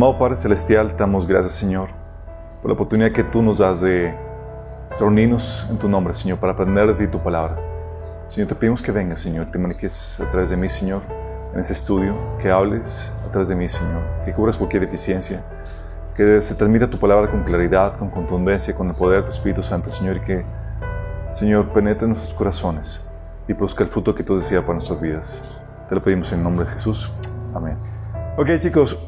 Amado Padre Celestial, te damos gracias, Señor, por la oportunidad que tú nos das de reunirnos en tu nombre, Señor, para aprender de ti tu palabra. Señor, te pedimos que vengas, Señor, te manifiestes a través de mí, Señor, en este estudio, que hables a través de mí, Señor, que cubras cualquier deficiencia, que se transmita tu palabra con claridad, con contundencia, con el poder de tu Espíritu Santo, Señor, y que, Señor, penetre en nuestros corazones y produzca el fruto que tú deseas para nuestras vidas. Te lo pedimos en el nombre de Jesús. Amén. Ok, chicos,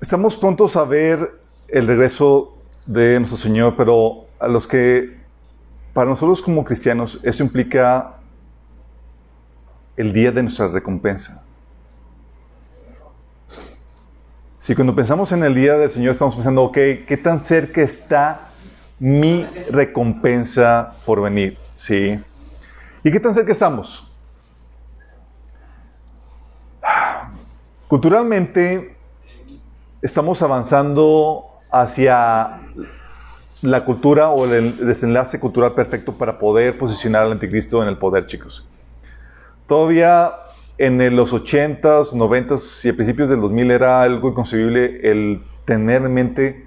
estamos prontos a ver el regreso de nuestro Señor, pero a los que, para nosotros como cristianos, eso implica el día de nuestra recompensa. Si cuando pensamos en el día del Señor estamos pensando, ok, ¿qué tan cerca está mi recompensa por venir? Sí. ¿Y qué tan cerca estamos? Culturalmente estamos avanzando hacia la cultura o el desenlace cultural perfecto para poder posicionar al anticristo en el poder, chicos. Todavía en los 80s, 90s y a principios del 2000 era algo inconcebible el tener en mente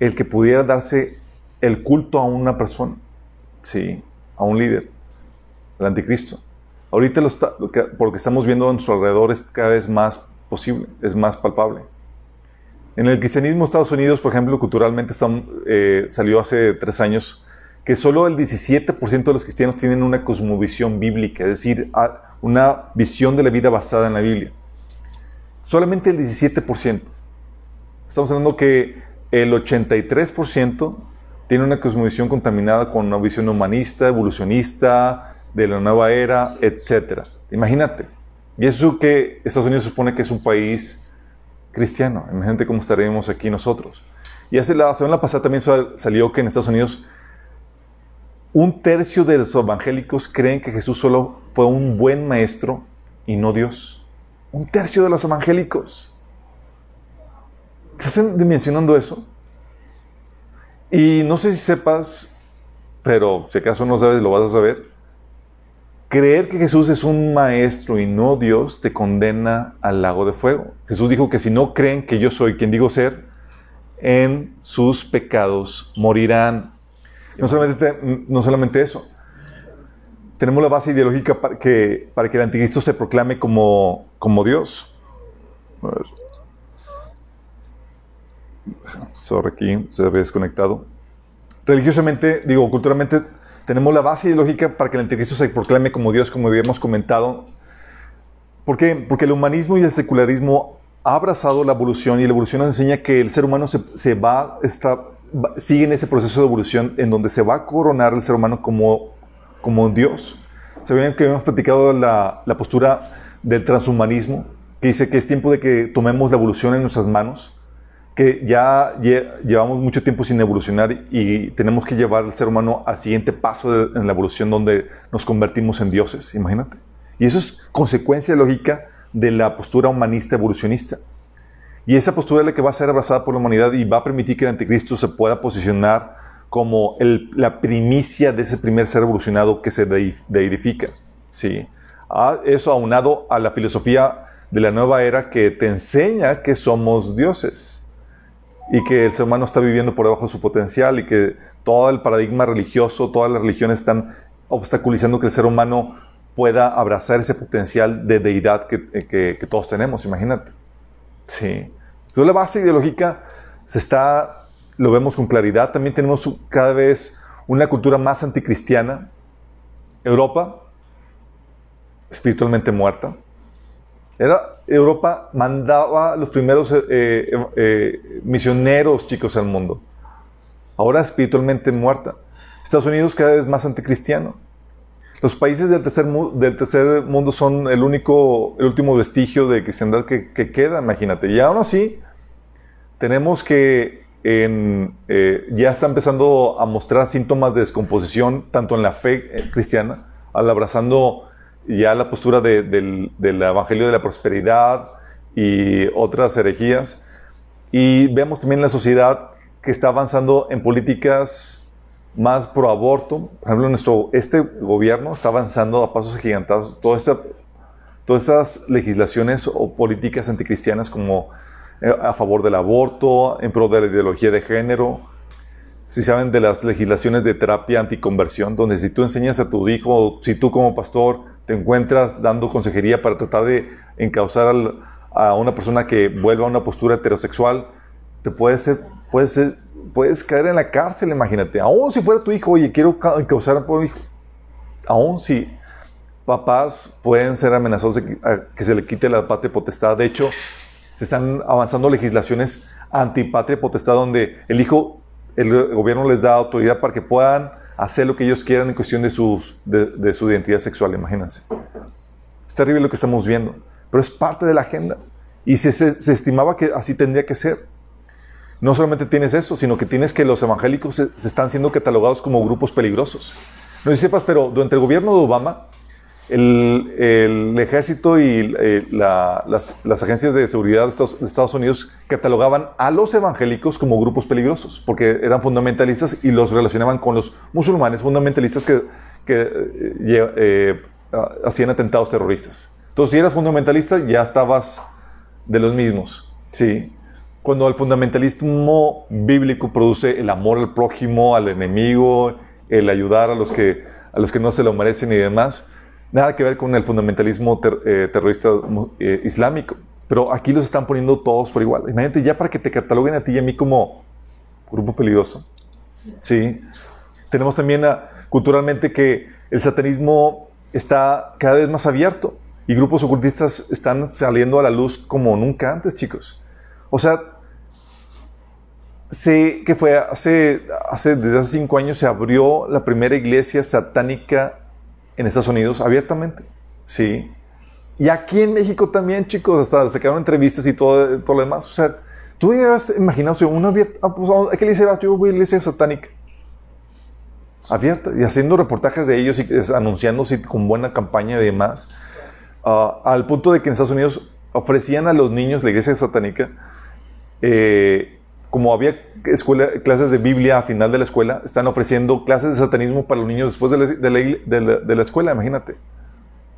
el que pudiera darse el culto a una persona, sí, a un líder, el anticristo. Ahorita lo, está, por lo que estamos viendo a nuestro alrededor es cada vez más posible, es más palpable. En el cristianismo Estados Unidos, por ejemplo, culturalmente eh, salió hace tres años que solo el 17% de los cristianos tienen una cosmovisión bíblica, es decir, una visión de la vida basada en la Biblia. Solamente el 17%. Estamos hablando que el 83% tiene una cosmovisión contaminada con una visión humanista, evolucionista, de la nueva era, etc. Imagínate. Y eso que Estados Unidos supone que es un país cristiano. Imagínate cómo estaríamos aquí nosotros. Y hace la semana pasada también salió que en Estados Unidos un tercio de los evangélicos creen que Jesús solo fue un buen maestro y no Dios. Un tercio de los evangélicos. ¿Estás dimensionando eso? Y no sé si sepas, pero si acaso no sabes, lo vas a saber. Creer que Jesús es un maestro y no Dios te condena al lago de fuego. Jesús dijo que si no creen que yo soy quien digo ser, en sus pecados morirán. No solamente, no solamente eso. Tenemos la base ideológica para que, para que el anticristo se proclame como, como Dios. A ver. Sorry, aquí se había desconectado. Religiosamente, digo, culturalmente, tenemos la base ideológica para que el anticristo se proclame como Dios, como habíamos comentado. ¿Por qué? Porque el humanismo y el secularismo ha abrazado la evolución y la evolución nos enseña que el ser humano se, se va, está, va, sigue en ese proceso de evolución en donde se va a coronar el ser humano como, como Dios. Sabían que habíamos platicado la, la postura del transhumanismo, que dice que es tiempo de que tomemos la evolución en nuestras manos que ya llevamos mucho tiempo sin evolucionar y tenemos que llevar al ser humano al siguiente paso en la evolución donde nos convertimos en dioses, imagínate. Y eso es consecuencia lógica de la postura humanista evolucionista. Y esa postura es la que va a ser abrazada por la humanidad y va a permitir que el anticristo se pueda posicionar como la primicia de ese primer ser evolucionado que se deidifica. ¿sí? Eso aunado a la filosofía de la nueva era que te enseña que somos dioses y que el ser humano está viviendo por debajo de su potencial y que todo el paradigma religioso, todas las religiones están obstaculizando que el ser humano pueda abrazar ese potencial de deidad que, que, que todos tenemos, imagínate. Sí. Entonces la base ideológica se está, lo vemos con claridad, también tenemos cada vez una cultura más anticristiana. Europa, espiritualmente muerta. Era, Europa mandaba los primeros eh, eh, eh, misioneros, chicos, al mundo. Ahora espiritualmente muerta. Estados Unidos cada vez más anticristiano. Los países del tercer, mundo son el único, el último vestigio de cristiandad que, que queda, imagínate. Y aún así, tenemos que ya está empezando a mostrar síntomas de descomposición, tanto en la fe cristiana, al abrazando ya la postura de, del, del, Evangelio de la Prosperidad y otras herejías. Y vemos también la sociedad que está avanzando en políticas más pro aborto. Por ejemplo, nuestro, este gobierno está avanzando a pasos agigantados toda esta, todas estas legislaciones o políticas anticristianas como eh, a favor del aborto, en pro de la ideología de género. Si saben de las legislaciones de terapia anticonversión, donde si tú enseñas a tu hijo, si tú como pastor te encuentras dando consejería para tratar de encauzar a una persona que vuelva a una postura heterosexual, te puede ser, puede ser, puedes caer en la cárcel, imagínate. Aún si fuera tu hijo, oye, quiero encauzar a mi hijo. Aún si papás pueden ser amenazados de que se le quite la patria potestad. De hecho, se están avanzando legislaciones antipatria potestad donde el hijo, el gobierno les da autoridad para que puedan hacer lo que ellos quieran en cuestión de, sus, de, su identidad sexual, imagínense. Es terrible lo que estamos viendo, pero es parte de la agenda. Y se, se, estimaba que así tendría que ser. No solamente tienes eso, sino que tienes que los evangélicos se, están siendo catalogados como grupos peligrosos. No sé si sepas, pero durante el gobierno de Obama, el, ejército y eh, las, agencias de seguridad de Estados, Unidos catalogaban a los evangélicos como grupos peligrosos, porque eran fundamentalistas y los relacionaban con los musulmanes fundamentalistas que, eh, eh, hacían atentados terroristas. Entonces, si eras fundamentalista, ya estabas de los mismos. Sí. Cuando el fundamentalismo bíblico produce el amor al prójimo, al enemigo, el ayudar a los que, a los que no se lo merecen y demás, nada que ver con el fundamentalismo eh, terrorista eh, islámico. Pero aquí los están poniendo todos por igual. Imagínate ya para que te cataloguen a ti y a mí como grupo peligroso. Sí. Tenemos también culturalmente que el satanismo está cada vez más abierto y grupos ocultistas están saliendo a la luz como nunca antes, chicos. O sea, sé que fue hace, hace, desde hace cinco años se abrió la primera iglesia satánica en Estados Unidos abiertamente. Sí. Y aquí en México también, chicos, hasta se quedaron entrevistas y todo, todo lo demás. O sea, tú ya has imaginado, una abierta, ah, pues, ¿a qué iglesia vas? Yo voy a la iglesia satánica. Abierta, y haciendo reportajes de ellos y anunciándose con buena campaña y demás. Ah, al punto de que en Estados Unidos ofrecían a los niños la iglesia satánica eh, como había escuela, clases de Biblia a final de la escuela, están ofreciendo clases de satanismo para los niños después de la, escuela, imagínate.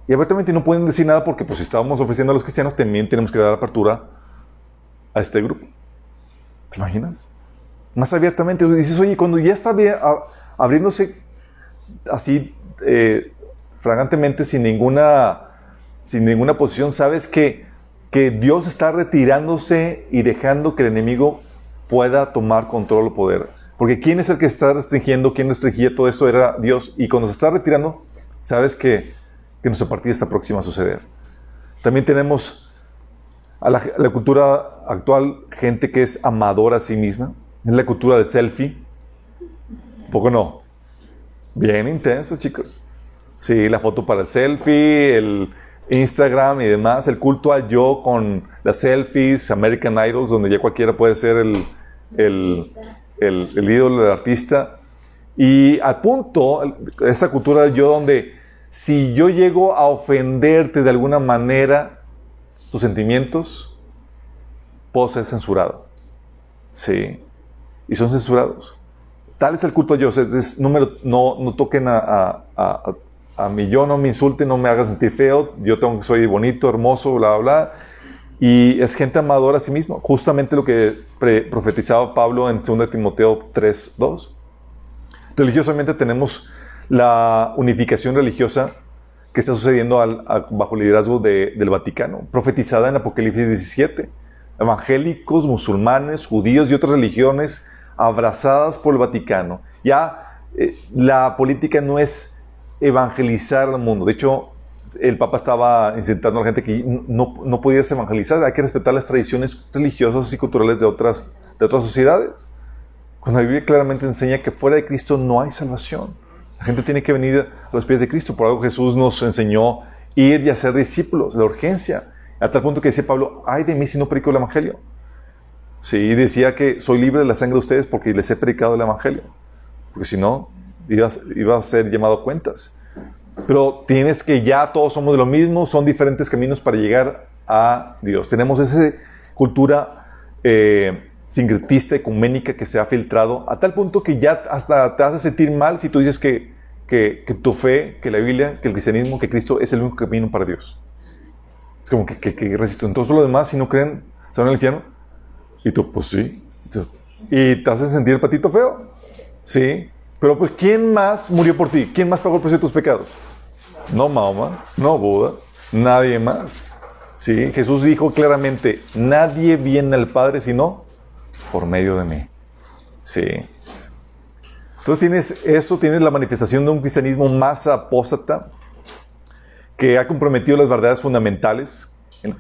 Y abiertamente no pueden decir nada porque pues si estábamos ofreciendo a los cristianos, también tenemos que dar apertura a este grupo. ¿Te imaginas? Más abiertamente. Dices, oye, cuando ya está abriéndose así eh, fragantemente, sin ninguna, sin ninguna posición, sabes que, que Dios está retirándose y dejando que el enemigo pueda tomar control o poder. Porque ¿quién es el que está restringiendo? ¿Quién restringía todo esto? Era Dios. Y cuando se está retirando, sabes que, que nuestra partida está próxima a suceder. También tenemos a la, cultura actual gente que es amadora a sí misma. Es la cultura del selfie. ¿Un poco no? Bien intenso, chicos. Sí, la foto para el selfie, el Instagram y demás, el culto al yo con las selfies, American Idols, donde ya cualquiera puede ser el, el, el, ídolo del artista. Y al punto, esa cultura del yo donde si yo llego a ofenderte de alguna manera, tus sentimientos, puedo ser censurado. Sí. Y son censurados. Tal es el culto a yo. Es, número, no, no toquen a, a mí yo no me insulte, no me haga sentir feo, yo tengo soy bonito, hermoso, bla, bla, bla. Y es gente amadora a sí mismo, justamente lo que profetizaba Pablo en 2 Timoteo 3, 2. Religiosamente tenemos la unificación religiosa que está sucediendo al, bajo el liderazgo del Vaticano, profetizada en Apocalipsis 17. Evangélicos, musulmanes, judíos y otras religiones abrazadas por el Vaticano. Ya eh, la política no es evangelizar al mundo. De hecho, el Papa estaba incitando a la gente que no, no podías evangelizar, hay que respetar las tradiciones religiosas y culturales de otras, de otras sociedades. Cuando la Biblia claramente enseña que fuera de Cristo no hay salvación. La gente tiene que venir a los pies de Cristo. Por algo Jesús nos enseñó ir y hacer discípulos, la urgencia. A tal punto que decía Pablo, ay de mí si no predico el Evangelio. Sí, decía que soy libre de la sangre de ustedes porque les he predicado el Evangelio. Porque si no, iba, a ser llamado cuentas. Pero tienes que ya todos somos de lo mismo, son diferentes caminos para llegar a Dios. Tenemos esa cultura eh, sincretista, ecuménica que se ha filtrado a tal punto que ya hasta te hace sentir mal si tú dices que, que, tu fe, que la Biblia, que el cristianismo, que Cristo es el único camino para Dios. Es como que, que, que resisto. Entonces, lo demás, si no creen, se van al infierno. Y tú, pues sí. ¿Y te hacen sentir el patito feo? Sí. Pero pues, ¿quién más murió por ti? ¿Quién más pagó el precio de tus pecados? No Mahoma, no Buda, nadie más. Sí, Jesús dijo claramente, nadie viene al Padre sino por medio de mí. Sí. Entonces tienes eso, tienes la manifestación de un cristianismo más apóstata que ha comprometido las verdades fundamentales,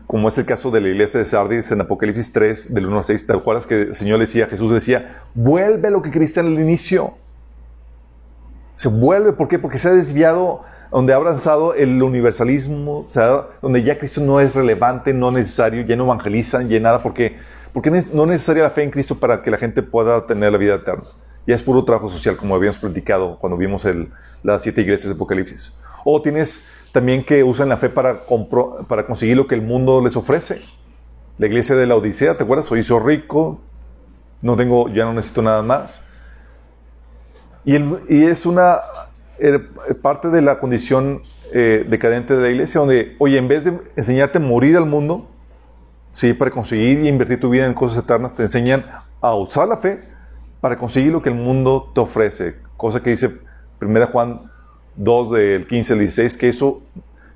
como es el caso de la iglesia de Sardis en Apocalipsis 3, del 1 al 6. ¿Te acuerdas que el Señor decía, Jesús decía, vuelve lo que creíste el inicio? Se vuelve, ¿por qué? Porque se ha desviado, donde ha avanzado el universalismo, donde ya Cristo no es relevante, no necesario, ya no evangelizan, ya nada, porque, porque no es necesaria la fe en Cristo para que la gente pueda tener la vida eterna. Ya es puro trabajo social, como habíamos platicado cuando vimos el, las siete iglesias de Apocalipsis. O tienes también que usan la fe para, para conseguir lo que el mundo les ofrece. La iglesia de la Odisea, ¿te acuerdas? Soy hizo rico, no tengo, ya no necesito nada más. Y, es una eh, parte de la condición eh, decadente de la iglesia, donde, oye, en vez de enseñarte a morir al mundo, sí, para conseguir y invertir tu vida en cosas eternas, te enseñan a usar la fe para conseguir lo que el mundo te ofrece. Cosa que dice 1 Juan 2 del 15 al 16, que eso,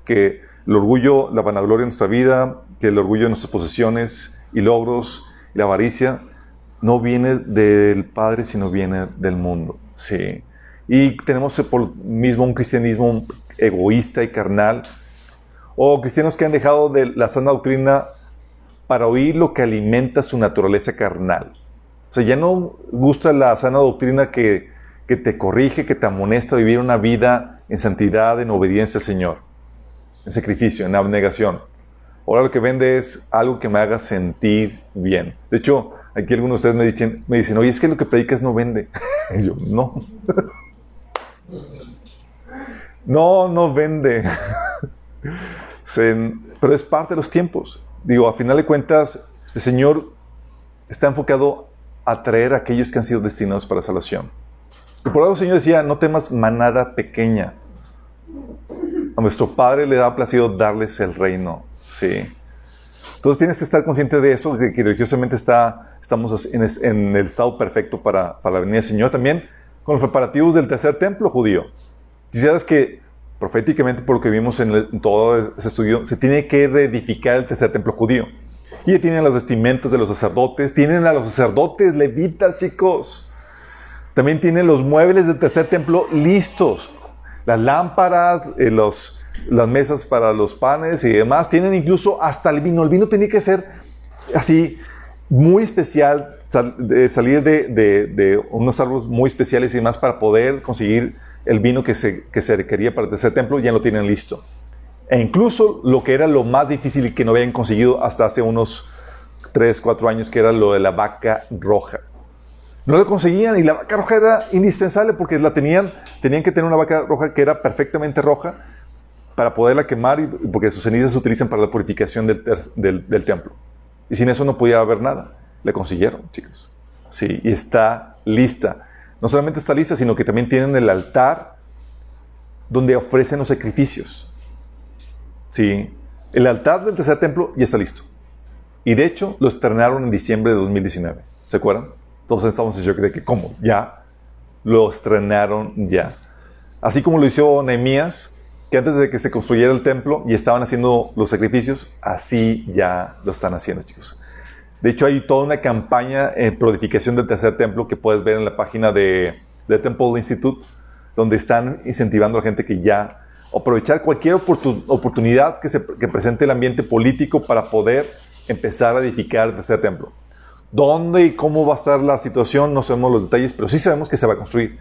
que el orgullo, la vanagloria de nuestra vida, que el orgullo de nuestras posesiones y logros y la avaricia no viene del Padre, sino viene del mundo. Sí. Y tenemos por mismo un cristianismo egoísta y carnal, o cristianos que han dejado de la sana doctrina para oír lo que alimenta su naturaleza carnal. O sea, ya no gusta la sana doctrina que, te corrige, que te amonesta a vivir una vida en santidad, en obediencia al Señor, en sacrificio, en abnegación. Ahora lo que vende es algo que me haga sentir bien. De hecho, aquí algunos de ustedes me dicen, me dicen oye, es que lo que predicas no vende. yo, no. no, no vende. pero es parte de los tiempos. Digo, a final de cuentas, el Señor está enfocado atraer a aquellos que han sido destinados para salvación. Y por algo el Señor decía, no temas manada pequeña. A nuestro Padre le da placido darles el reino. Sí. Entonces tienes que estar consciente de eso, de que religiosamente está, estamos en, el estado perfecto para, para, la venida del Señor. También con los preparativos del tercer templo judío. Si sabes que proféticamente, por lo que vimos en, todo ese estudio, se tiene que reedificar el tercer templo judío. Y tienen las vestimentas de los sacerdotes, tienen a los sacerdotes levitas, chicos. También tienen los muebles del tercer templo listos. Las lámparas, eh, los, las mesas para los panes y demás. Tienen incluso hasta el vino. El vino tenía que ser así muy especial, salir de, de, unos árboles muy especiales y demás para poder conseguir el vino que se, que se requería para el templo. Ya lo tienen listo. E incluso lo que era lo más difícil y que no habían conseguido hasta hace unos 3, 4 años, que era lo de la vaca roja. No lo conseguían y la vaca roja era indispensable porque la tenían, tenían que tener una vaca roja que era perfectamente roja para poderla quemar y porque sus cenizas se utilizan para la purificación del, del, templo. Y sin eso no podía haber nada. Le consiguieron, chicos. Sí, y está lista. No solamente está lista, sino que también tienen el altar donde ofrecen los sacrificios. Sí, el altar del tercer templo ya está listo. Y de hecho lo estrenaron en diciembre de 2019. ¿Se acuerdan? Entonces estamos en shock de que, ¿cómo? Ya lo estrenaron ya. Así como lo hizo Nehemías, que antes de que se construyera el templo y estaban haciendo los sacrificios, así ya lo están haciendo, chicos. De hecho, hay toda una campaña en prodificación del tercer templo que puedes ver en la página de, de Temple Institute, donde están incentivando a la gente que ya aprovechar cualquier oportunidad que, se, presente el ambiente político para poder empezar a edificar el tercer templo. ¿Dónde y cómo va a estar la situación? No sabemos los detalles, pero sí sabemos que se va a construir.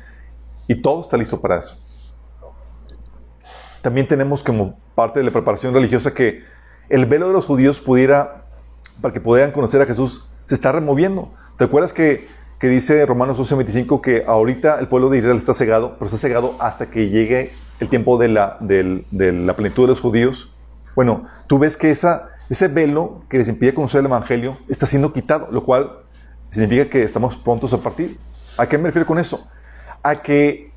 Y todo está listo para eso. También tenemos como parte de la preparación religiosa que el velo de los judíos pudiera, para que pudieran conocer a Jesús, se está removiendo. ¿Te acuerdas que, que dice Romanos 11:25 que ahorita el pueblo de Israel está cegado, pero está cegado hasta que llegue el tiempo de la, de, la plenitud de los judíos, bueno, tú ves que esa, ese velo que les impide conocer el Evangelio está siendo quitado, lo cual significa que estamos prontos a partir. ¿A qué me refiero con eso? A que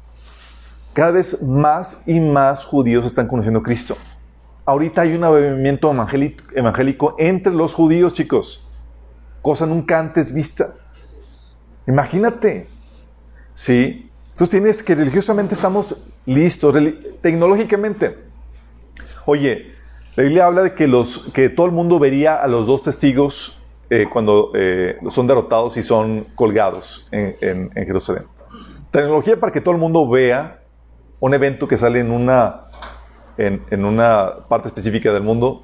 cada vez más y más judíos están conociendo a Cristo. Ahorita hay un movimiento evangélico, entre los judíos, chicos. cosa nunca antes vista. Imagínate. ¿Sí? Entonces tienes que religiosamente estamos listos, tecnológicamente. Oye, la Biblia habla de que, los, que todo el mundo vería a los dos testigos eh, cuando eh, son derrotados y son colgados en, Jerusalén. Tecnología para que todo el mundo vea un evento que sale en una, en, en una parte específica del mundo,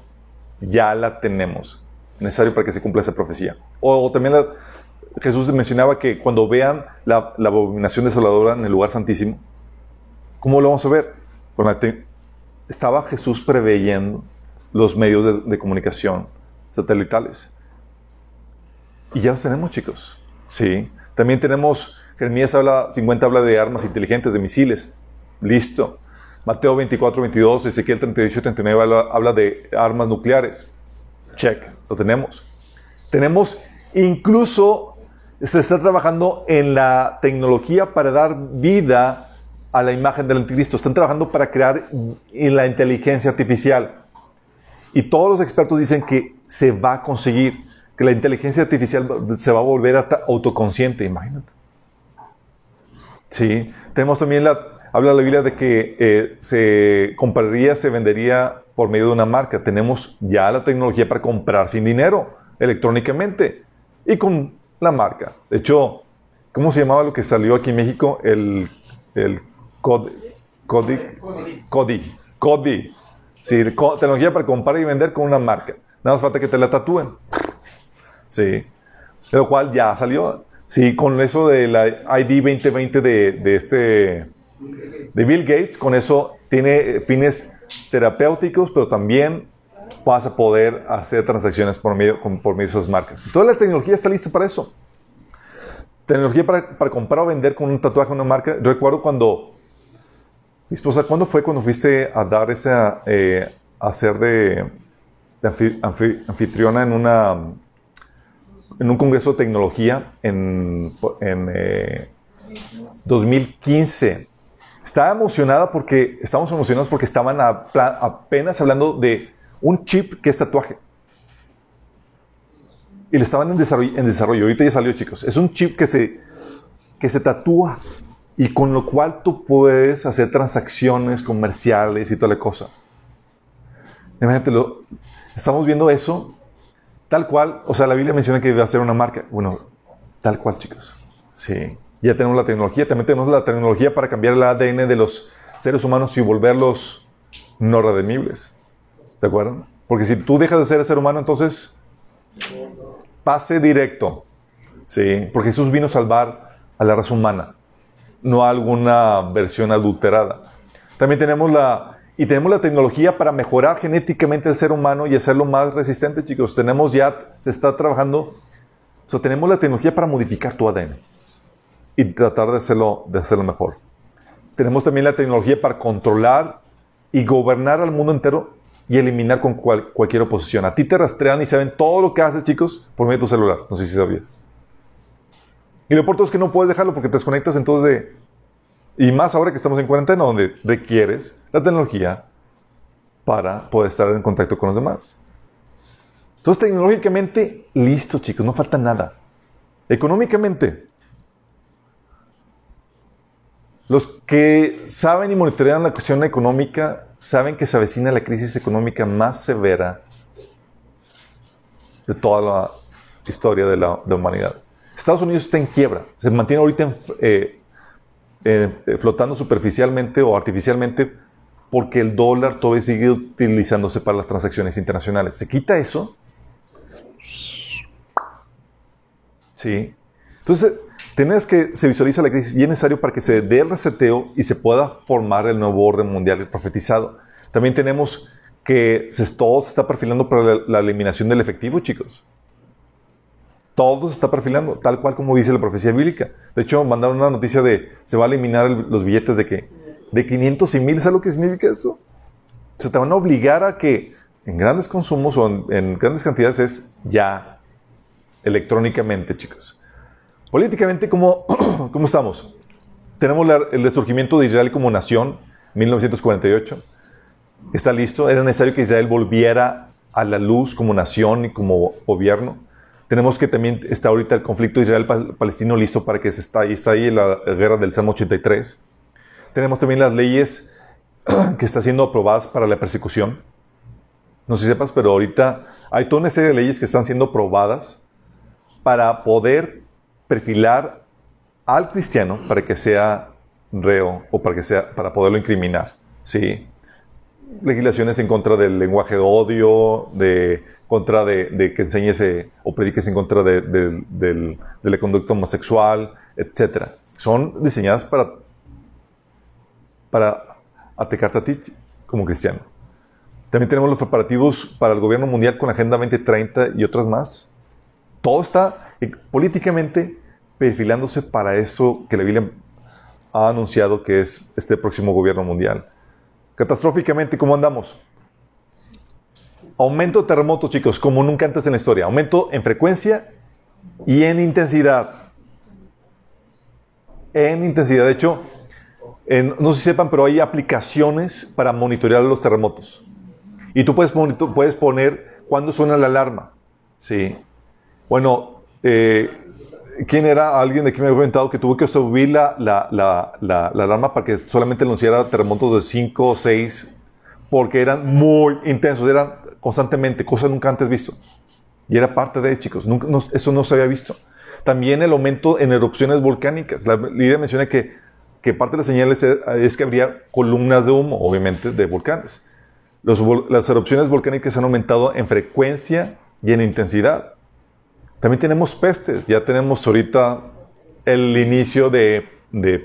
ya la tenemos. Necesario para que se cumpla esa profecía. O, también Jesús mencionaba que cuando vean la, la, abominación desoladora en el lugar santísimo, ¿cómo lo vamos a ver? estaba Jesús preveyendo los medios de, comunicación satelitales. Y ya los tenemos, chicos. Sí. También tenemos, Jeremías habla, 50 habla de armas inteligentes, de misiles. Listo. Mateo 24, 22, Ezequiel 38, 39 habla, de armas nucleares. Check, lo tenemos. Tenemos incluso, se está trabajando en la tecnología para dar vida a la imagen del anticristo. Están trabajando para crear la inteligencia artificial. Y todos los expertos dicen que se va a conseguir, que la inteligencia artificial se va a volver autoconsciente, imagínate. Sí, tenemos también la, habla la Biblia de que eh, se compraría, se vendería por medio de una marca. Tenemos ya la tecnología para comprar sin dinero, electrónicamente, y con la marca. De hecho, ¿cómo se llamaba lo que salió aquí en México? El, el Cody. Cody. Cody. Cody. Sí, tecnología para comprar y vender con una marca. Nada más falta que te la tatúen. Sí. Lo cual ya salió. Sí, con eso de la ID 2020 de, de este de Bill Gates, con eso tiene fines terapéuticos, pero también vas a poder hacer transacciones por medio, por medio de esas marcas. Toda la tecnología está lista para eso. Tecnología para, para comprar o vender con un tatuaje, una marca. Recuerdo cuando mi esposa, ¿cuándo fue cuando fuiste a dar esa, eh, a ser de, anfitriona en una, en un congreso de tecnología en, en 2015? Estaba emocionada porque, estábamos emocionados porque estaban apenas hablando de un chip que es tatuaje. Y lo estaban en desarrollo, en desarrollo. Ahorita ya salió, chicos. Es un chip que se, que se tatúa y con lo cual tú puedes hacer transacciones comerciales y toda la cosa. Imagínate, estamos viendo eso tal cual, o sea, la Biblia menciona que debe hacer una marca. Bueno, tal cual, chicos. Sí, ya tenemos la tecnología, también tenemos la tecnología para cambiar el ADN de los seres humanos y volverlos no redimibles. ¿De acuerdo? Porque si tú dejas de ser ser humano, entonces pase directo. Sí, porque Jesús vino a salvar a la raza humana no alguna versión adulterada. También tenemos la, y tenemos la tecnología para mejorar genéticamente el ser humano y hacerlo más resistente, chicos. Tenemos ya, se está trabajando, o tenemos la tecnología para modificar tu ADN y tratar de hacerlo, de hacerlo mejor. Tenemos también la tecnología para controlar y gobernar al mundo entero y eliminar con cualquier oposición. A ti te rastrean y saben todo lo que haces, chicos, por medio de tu celular. No sé si sabías. Y lo importante es que no puedes dejarlo porque te desconectas entonces de... Y más ahora que estamos en cuarentena, donde requieres la tecnología para poder estar en contacto con los demás. Entonces, tecnológicamente, listo, chicos, no falta nada. Económicamente, los que saben y monitorean la cuestión económica saben que se avecina la crisis económica más severa de toda la historia de la, humanidad. Estados Unidos está en quiebra, se mantiene ahorita eh, eh, flotando superficialmente o artificialmente porque el dólar todavía sigue utilizándose para las transacciones internacionales. ¿Se quita eso? Sí. Entonces, tenés que se visualiza la crisis y es necesario para que se dé el reseteo y se pueda formar el nuevo orden mundial profetizado. También tenemos que todo se está perfilando para la eliminación del efectivo, chicos. Todo se está perfilando, tal cual como dice la profecía bíblica. De hecho, mandaron una noticia de se va a eliminar los billetes de que de 500 y 1000. ¿Sabes lo que significa eso? Se te van a obligar a que en grandes consumos o en, grandes cantidades es ya electrónicamente, chicos. Políticamente, ¿cómo, cómo estamos? Tenemos el resurgimiento de Israel como nación, 1948. Está listo. Era necesario que Israel volviera a la luz como nación y como gobierno. Tenemos que también está ahorita el conflicto Israel-Palestino listo para que se está ahí, está ahí la guerra del Salmo 83. Tenemos también las leyes que están siendo aprobadas para la persecución. No sé si sepas, pero ahorita hay toda una serie de leyes que están siendo aprobadas para poder perfilar al cristiano para que sea reo o para que sea para poderlo incriminar. Sí. Legislaciones en contra del lenguaje de odio, de contra de, que enseñes o prediques en contra de, de, la conducta homosexual, etc. Son diseñadas para, para atacarte a ti como cristiano. También tenemos los preparativos para el gobierno mundial con la Agenda 2030 y otras más. Todo está políticamente perfilándose para eso que la Biblia ha anunciado que es este próximo gobierno mundial. Catastróficamente, ¿cómo andamos? Aumento de terremotos, chicos, como nunca antes en la historia. Aumento en frecuencia y en intensidad. En intensidad. De hecho, no sé si sepan, pero hay aplicaciones para monitorear los terremotos. Y tú puedes, puedes poner cuándo suena la alarma. Sí. Bueno, eh, ¿quién era alguien de aquí me había comentado que tuvo que subir la, la, la, alarma para que solamente anunciara terremotos de 5 o 6 porque eran muy intensos, eran constantemente, cosas nunca antes visto. Y era parte de, chicos, nunca, eso no se había visto. También el aumento en erupciones volcánicas. La Lidia menciona que, que parte de las señales es, que habría columnas de humo, obviamente, de volcanes. las erupciones volcánicas han aumentado en frecuencia y en intensidad. También tenemos pestes, ya tenemos ahorita el inicio de,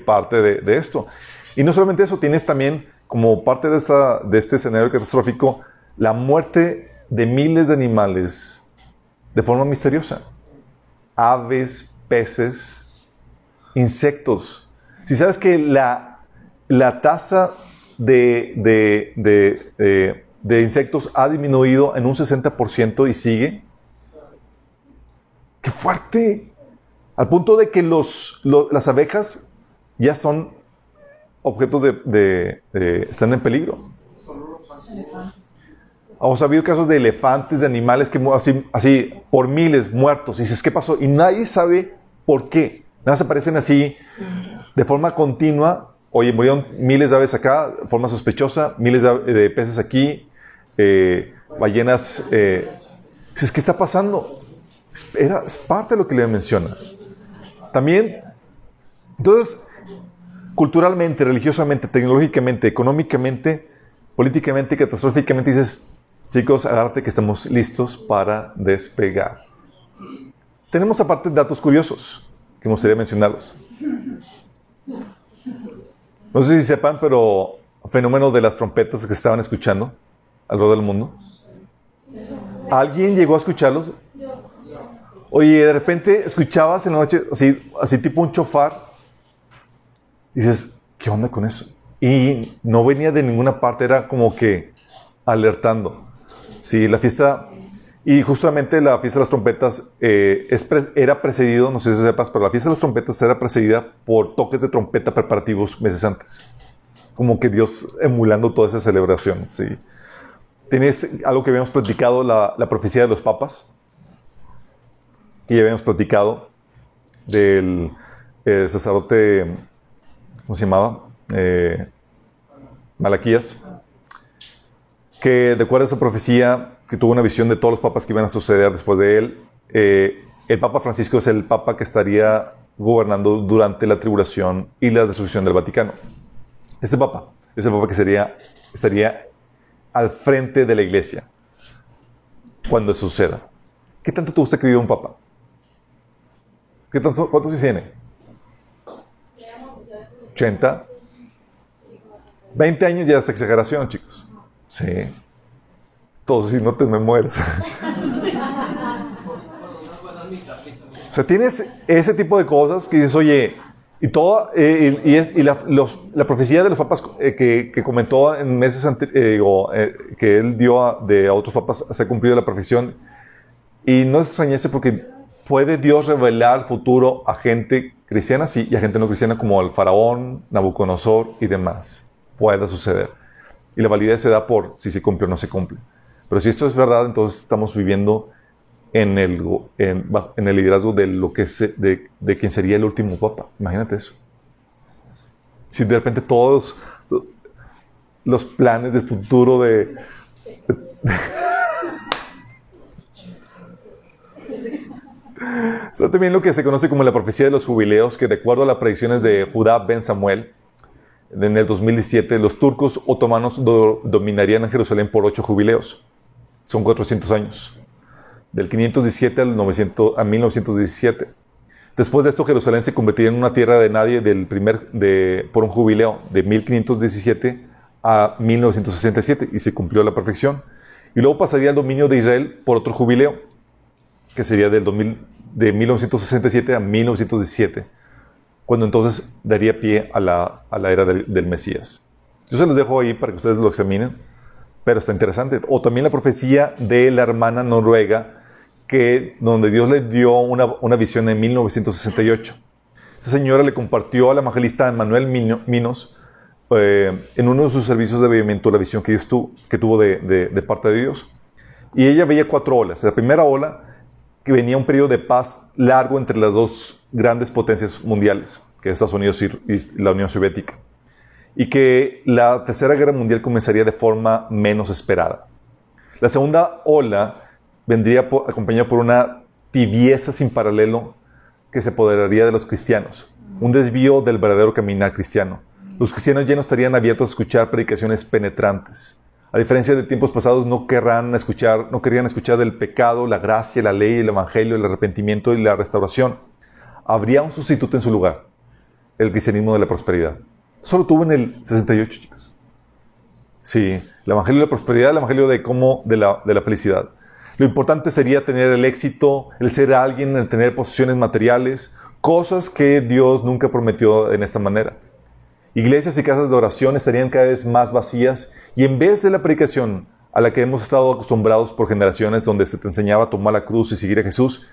parte de, esto. Y no solamente eso, tienes también como parte de, esta, de este escenario catastrófico la muerte de miles de animales de forma misteriosa. Aves, peces, insectos. Si sabes que la, la tasa de, de, de, de, insectos ha disminuido en un 60% y sigue, ¡Qué fuerte! Al punto de que los, las abejas ya son objetos de, están en peligro. Hemos habido casos de elefantes, de animales que así, así por miles muertos. Y dices, ¿qué pasó? Y nadie sabe por qué. Nada se aparecen así de forma continua. Oye, murieron miles de aves acá, de forma sospechosa, miles de, peces aquí, eh, ballenas. Eh. Dices, ¿qué está pasando? Era, parte de lo que le menciona. También, entonces, culturalmente, religiosamente, tecnológicamente, económicamente, políticamente, catastróficamente, dices, chicos, agárrate que estamos listos para despegar. Tenemos aparte datos curiosos que me gustaría mencionarlos. No sé si sepan, pero fenómeno de las trompetas que se estaban escuchando alrededor del mundo. ¿Alguien llegó a escucharlos? Oye, de repente escuchabas en la noche así, así tipo un chofar. Y dices, ¿qué onda con eso? Y no venía de ninguna parte, era como que alertando. Sí, la fiesta, y justamente la fiesta de las trompetas eh, era precedido, no sé si sepas, pero la fiesta de las trompetas era precedida por toques de trompeta preparativos meses antes. Como que Dios emulando toda esa celebración, sí. Tienes algo que habíamos platicado, la, la profecía de los papas y ya habíamos platicado del eh, sacerdote, ¿cómo se llamaba? Eh, Malaquías, que de acuerdo a esa profecía, que tuvo una visión de todos los papas que iban a suceder después de él, eh, el Papa Francisco es el Papa que estaría gobernando durante la tribulación y la destrucción del Vaticano. Este Papa es el Papa que sería, estaría al frente de la iglesia cuando suceda. ¿Qué tanto te gusta que viva un Papa? ¿Qué tanto, ¿Cuántos tiene? 80. 20 años ya es exageración, chicos. Sí. Todos, si no te me mueres. o sea, tienes ese tipo de cosas que dices, oye, y todo, eh, y, la, profecía de los papas eh, que, que, comentó en meses anteriores, eh, que él dio a, de a otros papas, se ha cumplido la profesión. Y no extrañese porque ¿Puede Dios revelar el futuro a gente cristiana? Sí, y a gente no cristiana como el faraón, Nabucodonosor y demás. Puede suceder. Y la validez se da por si se cumple o no se cumple. Pero si esto es verdad, entonces estamos viviendo en el, en, el liderazgo de, lo que se, de, de quien sería el último papa. Imagínate eso. Si de repente todos los planes del futuro de... Está también lo que se conoce como la profecía de los jubileos, que de acuerdo a las predicciones de Judá Ben Samuel, en el 2017, los turcos otomanos dominarían en Jerusalén por ocho jubileos. Son 400 años. Del 517 al 900, a 1917. Después de esto, Jerusalén se convertiría en una tierra de nadie del primer, de, por un jubileo de 1517 a 1967 y se cumplió la perfección. Y luego pasaría al dominio de Israel por otro jubileo, que sería del 2000, de 1967 a 1917, cuando entonces daría pie a la, a la era del, del, Mesías. Yo se los dejo ahí para que ustedes lo examinen, pero está interesante. O también la profecía de la hermana noruega, que, donde Dios le dio una, una visión en 1968. Esa señora le compartió a la evangelista Manuel Minos eh, en uno de sus servicios de avivamiento la visión que, tuvo, que tuvo de, de, parte de Dios. Y ella veía cuatro olas. La primera ola, que venía un periodo de paz largo entre las dos grandes potencias mundiales, que es Estados Unidos y, la Unión Soviética. Y que la tercera guerra mundial comenzaría de forma menos esperada. La segunda ola vendría acompañada por una tibieza sin paralelo que se apoderaría de los cristianos, un desvío del verdadero caminar cristiano los cristianos ya no estarían abiertos a escuchar predicaciones penetrantes. A diferencia de tiempos pasados, no querrán escuchar, no querían escuchar del pecado, la gracia, la ley, el evangelio, el arrepentimiento y la restauración. Habría un sustituto en su lugar, el cristianismo de la prosperidad. Solo tuvo en el 68, chicos. Sí, el evangelio de la prosperidad, el evangelio de cómo, de la, de la felicidad. Lo importante sería tener el éxito, el ser alguien, el tener posesiones materiales, cosas que Dios nunca prometió en esta manera. Iglesias y casas de oración estarían cada vez más vacías y en vez de la predicación a la que hemos estado acostumbrados por generaciones donde se te enseñaba a tomar la cruz y seguir a Jesús,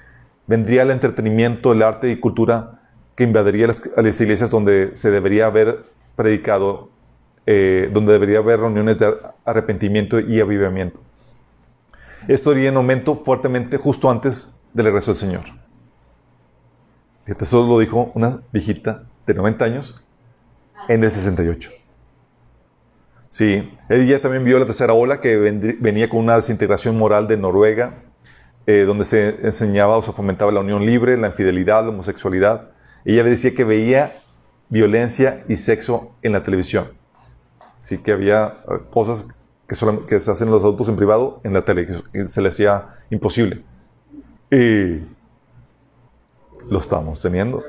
vendría el entretenimiento, el arte y cultura que invadiría las, iglesias donde se debería haber predicado, eh, donde debería haber reuniones de arrepentimiento y avivamiento. Esto iría en aumento fuertemente justo antes del regreso del Señor. Eso lo dijo una viejita de 90 años en el 68. Sí, ella también vio la tercera ola que venía con una desintegración moral de Noruega, eh, donde se enseñaba o se fomentaba la unión libre, la infidelidad, la homosexualidad. Ella decía que veía violencia y sexo en la televisión. Sí, que había eh, cosas que, que se hacen los adultos en privado en la tele, que se le hacía imposible. Y lo estamos teniendo.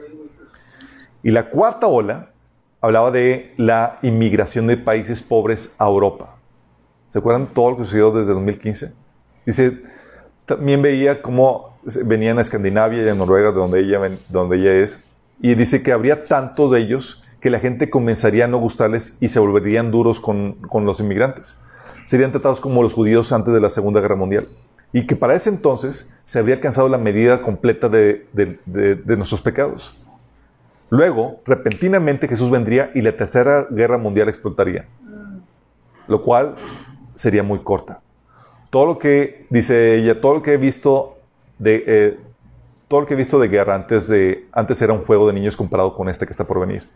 Y la cuarta ola hablaba de la inmigración de países pobres a Europa. ¿Se acuerdan todo lo que sucedió desde 2015? Dice, también veía cómo venían a Escandinavia y a Noruega, de donde ella, donde ella es, y dice que habría tantos de ellos que la gente comenzaría a no gustarles y se volverían duros con, con los inmigrantes. Serían tratados como los judíos antes de la Segunda Guerra Mundial. Y que para ese entonces se habría alcanzado la medida completa de, de, de, de nuestros pecados. Luego, repentinamente Jesús vendría y la tercera guerra mundial explotaría, lo cual sería muy corta. Todo lo que, dice ella, todo lo que he visto de, eh, todo lo que he visto de guerra antes, de, antes era un juego de niños comparado con este que está por venir.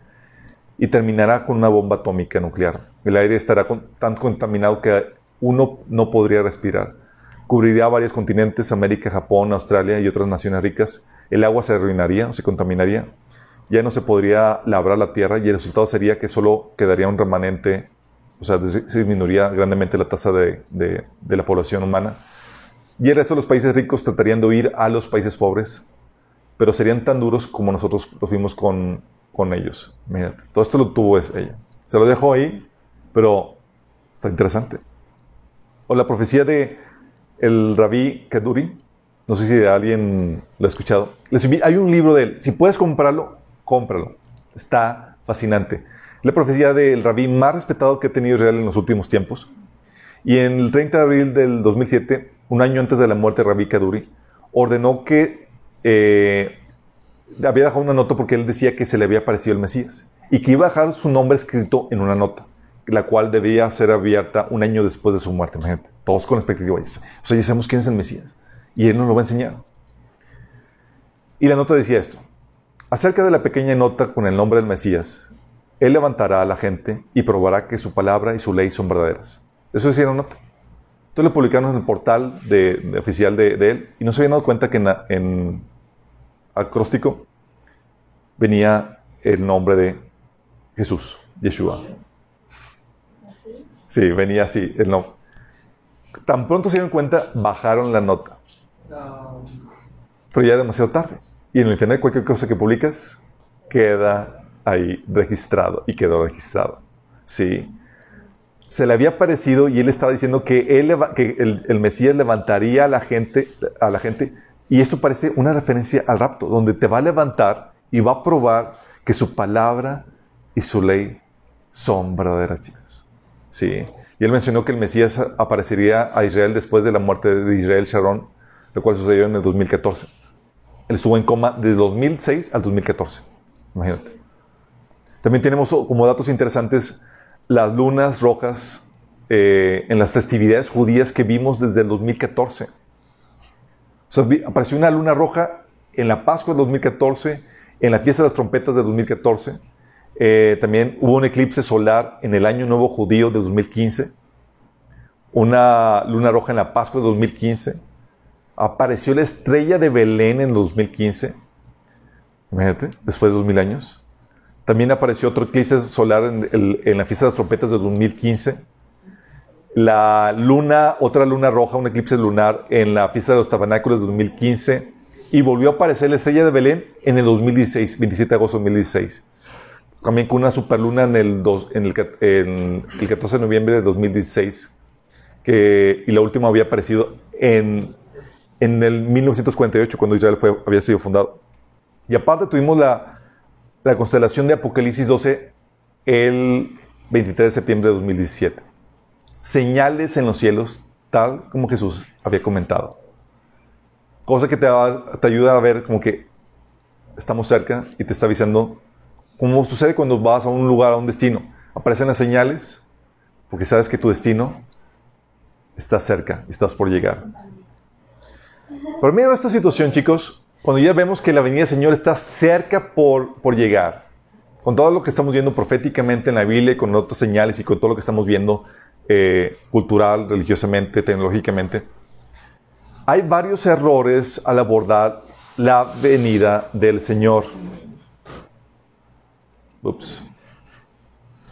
Y terminará con una bomba atómica nuclear. El aire estará tan contaminado que uno no podría respirar. Cubriría varios continentes, América, Japón, Australia y otras naciones ricas. El agua se arruinaría o se contaminaría ya no se podría labrar la tierra y el resultado sería que solo quedaría un remanente, o sea, disminuiría grandemente la tasa de, de, la población humana. Y el resto de los países ricos tratarían de huir a los países pobres, pero serían tan duros como nosotros lo fuimos con, con ellos. Mírate, todo esto lo tuvo ella. Se lo dejo ahí, pero está interesante. O la profecía de el rabí Kaduri, no sé si alguien lo ha escuchado. hay un libro de él. Si puedes comprarlo, cómpralo. Está fascinante. La profecía del rabí más respetado que ha tenido Israel en los últimos tiempos. Y en el 30 de abril del 2007, un año antes de la muerte de Rabí Kaduri, ordenó que eh, había dejado una nota porque él decía que se le había aparecido el Mesías y que iba a dejar su nombre escrito en una nota, la cual debía ser abierta un año después de su muerte. Imagínate, todos con expectativa. O sea, ya sabemos quién es el Mesías. Y Él nos lo va a enseñar. Y la nota decía esto. Acerca de la pequeña nota con el nombre del Mesías, Él levantará a la gente y probará que su palabra y su ley son verdaderas. Eso la nota. Entonces lo publicaron en el portal de, oficial de, Él y no se habían dado cuenta que en, en acróstico venía el nombre de Jesús, Yeshua. Sí, venía así el nombre. Tan pronto se dieron cuenta, bajaron la nota. Pero ya demasiado tarde. Y en el internet cualquier cosa que publicas queda ahí registrado y quedó registrado. Sí. Se le había parecido y él estaba diciendo que, él, que el, el, Mesías levantaría a la, gente, a la gente. Y esto parece una referencia al rapto, donde te va a levantar y va a probar que su palabra y su ley son verdaderas, chicos. Sí. Y él mencionó que el Mesías aparecería a Israel después de la muerte de Israel Sharon, lo cual sucedió en el 2014. Él estuvo en coma de 2006 al 2014. Imagínate. También tenemos como datos interesantes las lunas rojas eh, en las festividades judías que vimos desde el 2014. O sea, apareció una luna roja en la Pascua del 2014, en la fiesta de las trompetas del 2014. Eh, también hubo un eclipse solar en el Año Nuevo Judío de 2015. Una luna roja en la Pascua de 2015 apareció la estrella de Belén en 2015. Imagínate, después de 2000 años. También apareció otro eclipse solar en, la fiesta de las trompetas de 2015. La luna, otra luna roja, un eclipse lunar en la fiesta de los tabernáculos de 2015. Y volvió a aparecer la estrella de Belén en el 2016, 27 de agosto de 2016. También con una superluna en el, en el, en el 14 de noviembre de 2016. Que, y la última había aparecido en en el 1948, cuando Israel había sido fundado. Y aparte tuvimos la, la constelación de Apocalipsis 12 el 23 de septiembre de 2017. Señales en los cielos, tal como Jesús había comentado. Cosa que te, te ayuda a ver como que estamos cerca y te está avisando, como sucede cuando vas a un lugar, a un destino. Aparecen las señales porque sabes que tu destino está cerca estás por llegar. Por medio de esta situación, chicos, cuando ya vemos que la venida del Señor está cerca por, por llegar, con todo lo que estamos viendo proféticamente en la Biblia, con otras señales y con todo lo que estamos viendo eh, cultural, religiosamente, tecnológicamente, hay varios errores al abordar la venida del Señor. Ups.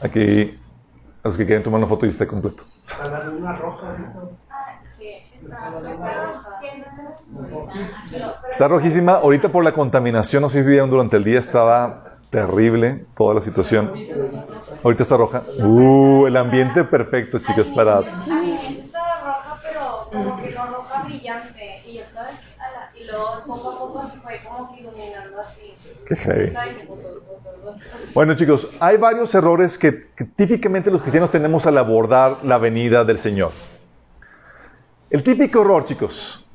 Aquí, a los que quieren tomar una foto y está completo. Una roja. Está rojísima. Ahorita por la contaminación, no sé si vieron durante el día, estaba terrible toda la situación. Ahorita está roja. Uh, el ambiente perfecto, chicos, para... Estaba roja, pero como que no roja brillante. Y, estaba, y luego poco a poco se fue como que iluminando así. Qué heavy. Bueno, chicos, hay varios errores que, que típicamente los cristianos tenemos al abordar la venida del Señor. El típico error, chicos,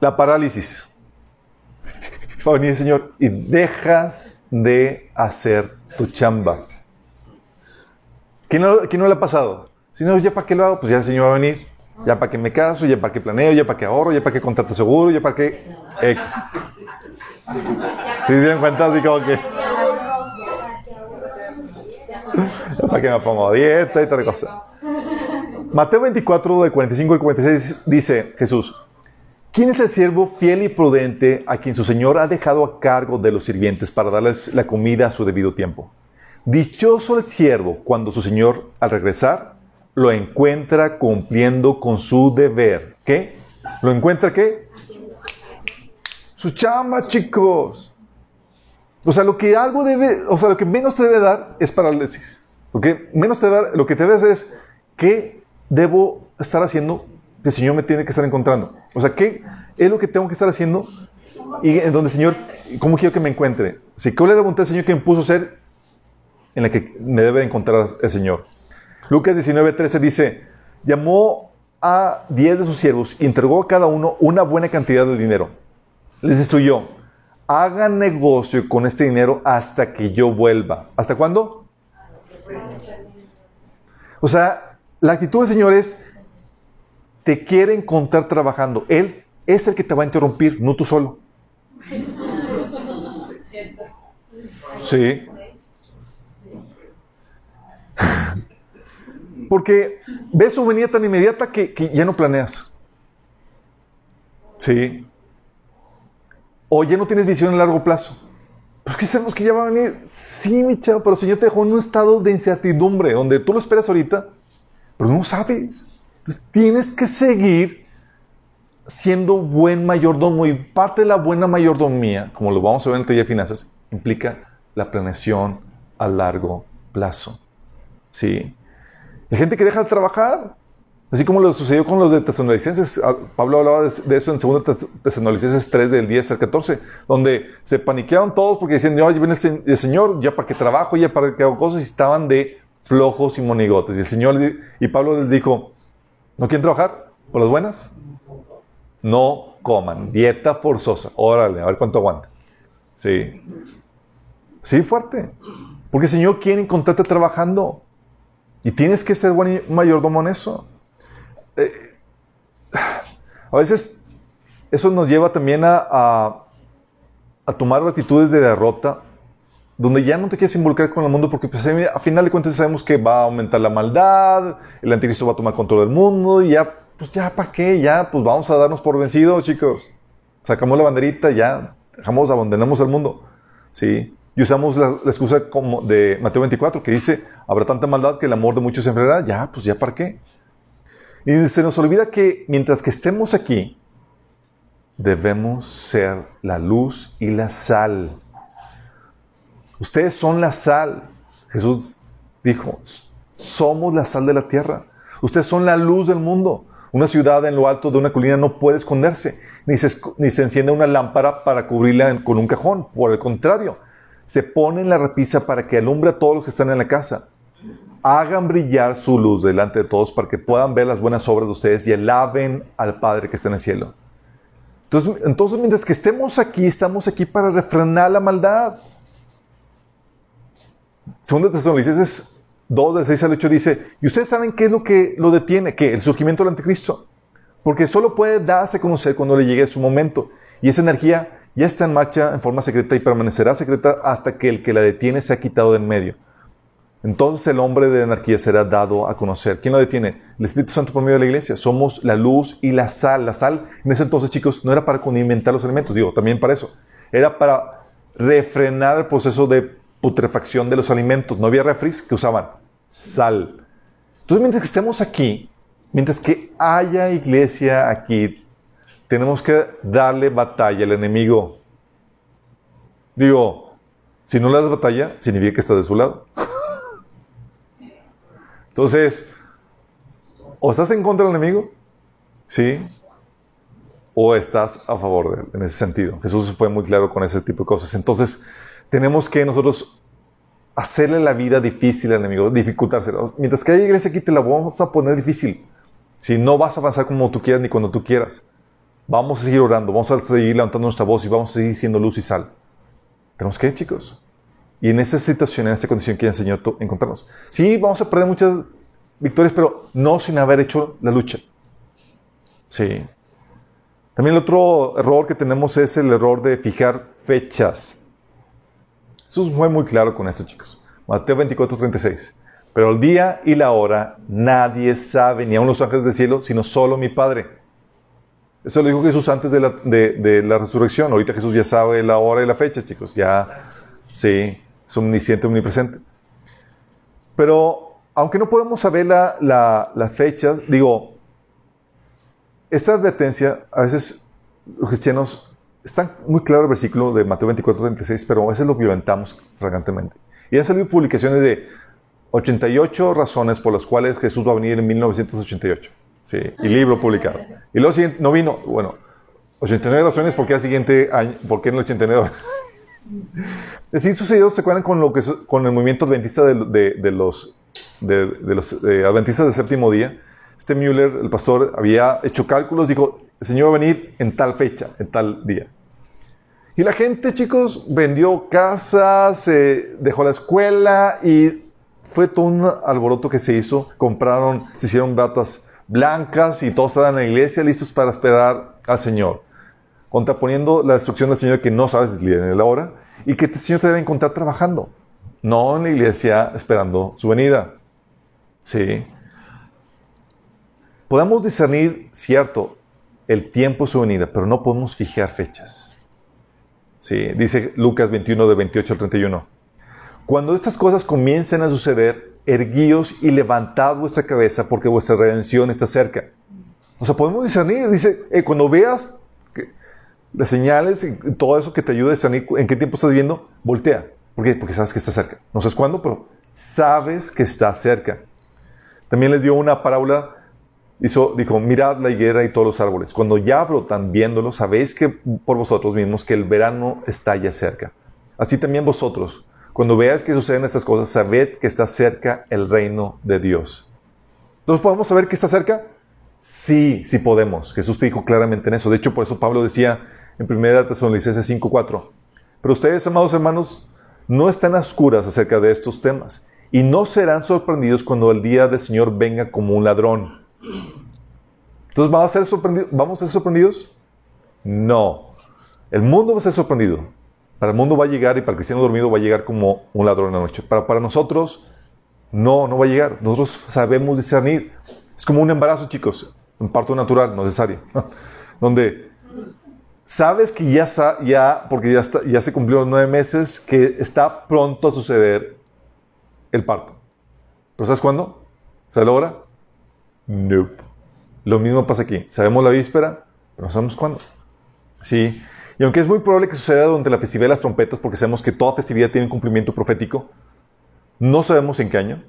la parálisis. Va a venir el Señor y dejas de hacer tu chamba. ¿Quién no, no le ha pasado? Si no, ¿ya para qué lo hago? Pues ya el Señor va a venir. Ya para qué me caso, ya para qué planeo, ya para qué ahorro, ya para qué contrato seguro, ya para qué X. ¿Sí se dan cuenta? Así como que... Ya para qué me pongo dieta y tal cosa. Mateo 24, de 45 y 46 dice Jesús, ¿quién es el siervo fiel y prudente a quien su Señor ha dejado a cargo de los sirvientes para darles la comida a su debido tiempo? Dichoso el siervo cuando su Señor al regresar lo encuentra cumpliendo con su deber. ¿Qué? ¿Lo encuentra qué? Su chama, chicos. O sea, lo que algo debe, o sea, lo que menos te debe dar es parálisis. Lo que menos te debe dar, lo que te debe hacer es que debo estar haciendo que el Señor me tiene que estar encontrando? O sea, ¿qué es lo que tengo que estar haciendo? Y en donde el Señor, ¿cómo quiero que me encuentre? Si, ¿Cuál es la voluntad Señor que me puso ser en la que me debe encontrar el Señor? Lucas 19:13 dice, llamó a diez de sus siervos y entregó a cada uno una buena cantidad de dinero. Les instruyó, hagan negocio con este dinero hasta que yo vuelva. ¿Hasta cuándo? O sea, la actitud del Señor es, te quiere encontrar trabajando. Él es el que te va a interrumpir, no tú solo. Sí. Porque ves su venida tan inmediata que, ya no planeas. Sí. O ya no tienes visión a largo plazo. Pues que sabemos que ya va a venir. Sí, mi chavo, pero el Señor te dejó en un estado de incertidumbre, donde tú lo esperas ahorita, pero no sabes. Entonces tienes que seguir siendo buen mayordomo. Y parte de la buena mayordomía, como lo vamos a ver en el taller de finanzas, implica la planeación a largo plazo. Sí. Hay gente que deja de trabajar. Así como lo sucedió con los de Tesanolicenses. Ah, Pablo hablaba de, eso en 2 Tesanolicenses 3 del 10 al 14, donde se paniquearon todos porque decían, no, viene el, Señor, ya para qué trabajo, ya para qué hago cosas, y estaban de flojos y monigotes. Y el Señor y Pablo les dijo, ¿no quieren trabajar por las buenas? No coman, dieta forzosa. Órale, a ver cuánto aguanta. Sí. Sí, fuerte. Porque el Señor quiere encontrarte trabajando. Y tienes que ser buen mayordomo en eso. Eh, a veces eso nos lleva también a, a, tomar actitudes de derrota, donde ya no te quieres involucrar con el mundo porque pues, a final de cuentas sabemos que va a aumentar la maldad, el anticristo va a tomar control del mundo y ya, pues ya, ¿para qué? Ya, pues vamos a darnos por vencidos, chicos. Sacamos la banderita, ya, dejamos, abandonamos el mundo. ¿Sí? Y usamos la, excusa como de Mateo 24 que dice, habrá tanta maldad que el amor de muchos se enfriará. Ya, pues ya para qué. Y se nos olvida que mientras que estemos aquí, debemos ser la luz y la sal. Ustedes son la sal. Jesús dijo, somos la sal de la tierra. Ustedes son la luz del mundo. Una ciudad en lo alto de una colina no puede esconderse, ni se, ni enciende una lámpara para cubrirla con un cajón. Por el contrario, se pone en la repisa para que alumbre a todos los que están en la casa. Hagan brillar su luz delante de todos para que puedan ver las buenas obras de ustedes y alaben al Padre que está en el cielo. Entonces, entonces mientras que estemos aquí, estamos aquí para refrenar la maldad. Segundo Tesalonicenses 2, de 6 al 8 dice, y ustedes saben qué es lo que lo detiene, que el surgimiento del anticristo. Porque solo puede darse a conocer cuando le llegue su momento. Y esa energía ya está en marcha en forma secreta y permanecerá secreta hasta que el que la detiene se ha quitado de en medio. Entonces el hombre de anarquía será dado a conocer. ¿Quién lo detiene? El Espíritu Santo por medio de la iglesia. Somos la luz y la sal. La sal en ese entonces, chicos, no era para condimentar los alimentos, digo, también para eso. Era para refrenar el proceso de putrefacción de los alimentos. No había refris que usaban sal. Entonces, mientras que estemos aquí, mientras que haya iglesia aquí, tenemos que darle batalla al enemigo. Digo, si no le das batalla, significa que estás de su lado. Entonces, o estás en contra del enemigo, ¿sí? O estás a favor de él, en ese sentido. Jesús fue muy claro con ese tipo de cosas. Entonces, tenemos que nosotros hacerle la vida difícil al enemigo, dificultársela. Mientras que haya iglesia aquí, te la vamos a poner difícil. Si no vas a avanzar como tú quieras ni cuando tú quieras. Vamos a seguir orando, vamos a seguir levantando nuestra voz y vamos a seguir siendo luz y sal. Tenemos que, chicos. Y en esa situación, en esa condición que el Señor encontrarnos. Sí, vamos a perder muchas victorias, pero no sin haber hecho la lucha. Sí. También el otro error que tenemos es el error de fijar fechas. Jesús fue muy claro con esto, chicos. Mateo 24, 36. Pero el día y la hora nadie sabe, ni aun los ángeles del cielo, sino solo mi Padre. Eso lo dijo Jesús antes de la, de, la, resurrección. Ahorita Jesús ya sabe la hora y la fecha, chicos. Ya, sí, es omnisciente, omnipresente. Pero, aunque no podemos saber la, la, fecha, digo, esta advertencia, a veces los cristianos, está muy claro el versículo de Mateo 24, 36, pero a veces lo violentamos fragantemente. Y han salido publicaciones de 88 razones por las cuales Jesús va a venir en 1988. Sí, y libro publicado. Y luego siguiente, no vino, bueno, 89 razones porque al siguiente año, ¿por qué en el 89? Así sucedió, ¿se acuerdan con, lo que, con el movimiento adventista de, de, los, de, los eh, adventistas del séptimo día? Este Müller, el pastor, había hecho cálculos, dijo, el Señor va a venir en tal fecha, en tal día. Y la gente, chicos, vendió casas, eh, dejó la escuela y fue todo un alboroto que se hizo. Compraron, se hicieron batas blancas y todos están en la iglesia listos para esperar al Señor. Contraponiendo la destrucción del Señor que no sabes ni la hora y que el Señor te debe encontrar trabajando, no en la iglesia esperando su venida. Sí. Podemos discernir, cierto, el tiempo su venida, pero no podemos fijar fechas. Sí, dice Lucas 21 de 28 al 31. Cuando estas cosas comiencen a suceder, erguíos y levantad vuestra cabeza porque vuestra redención está cerca. O sea, podemos discernir, dice, eh, cuando veas las señales y todo eso que te ayuda a discernir en qué tiempo estás viviendo, voltea. ¿Por qué? Porque sabes que está cerca. No sabes cuándo, pero sabes que está cerca. También les dio una parábola Dijo, mirad la higuera y todos los árboles. Cuando ya brotan viéndolo, sabéis que por vosotros mismos que el verano está ya cerca. Así también vosotros, cuando veáis que suceden estas cosas, sabed que está cerca el reino de Dios. Entonces, ¿podemos saber que está cerca? Sí, sí podemos. Jesús te dijo claramente en eso. De hecho, por eso Pablo decía en 1 Tesalonicenses 5.4, pero ustedes, amados hermanos, no están a oscuras acerca de estos temas y no serán sorprendidos cuando el día del Señor venga como un ladrón. Entonces, ¿vamos a ser sorprendidos? ¿Vamos a ser sorprendidos? No. El mundo va a ser sorprendido. Para el mundo va a llegar y para el cristiano dormido va a llegar como un ladrón en la noche. Para, para nosotros, no, no va a llegar. Nosotros sabemos discernir. Es como un embarazo, chicos. Un parto natural, no necesario. Donde sabes que ya, ya porque ya, ya se cumplieron nueve meses, que está pronto a suceder el parto. ¿Pero sabes cuándo? ¿Sabes la hora? Nope. Lo mismo pasa aquí. Sabemos la víspera, pero no sabemos cuándo. Sí. Y aunque es muy probable que suceda durante la festividad de las trompetas, porque sabemos que toda festividad tiene un cumplimiento profético, no sabemos en qué año,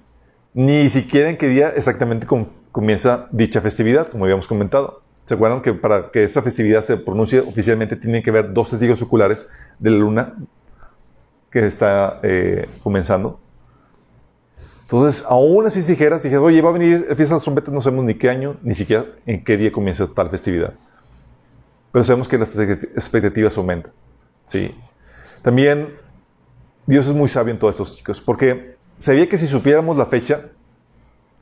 ni siquiera en qué día exactamente comienza dicha festividad, como habíamos comentado. ¿Se acuerdan que para que esa festividad se pronuncie oficialmente tienen que haber dos testigos oculares de la luna que está eh, comenzando? Entonces, aún así si dijeras, dijeras, oye, va a venir el fiesta de las trompetas, no sabemos ni qué año, ni siquiera en qué día comienza tal festividad. Pero sabemos que las expectativas aumentan. ¿sí? También, Dios es muy sabio en todos estos chicos, porque sabía que si supiéramos la fecha,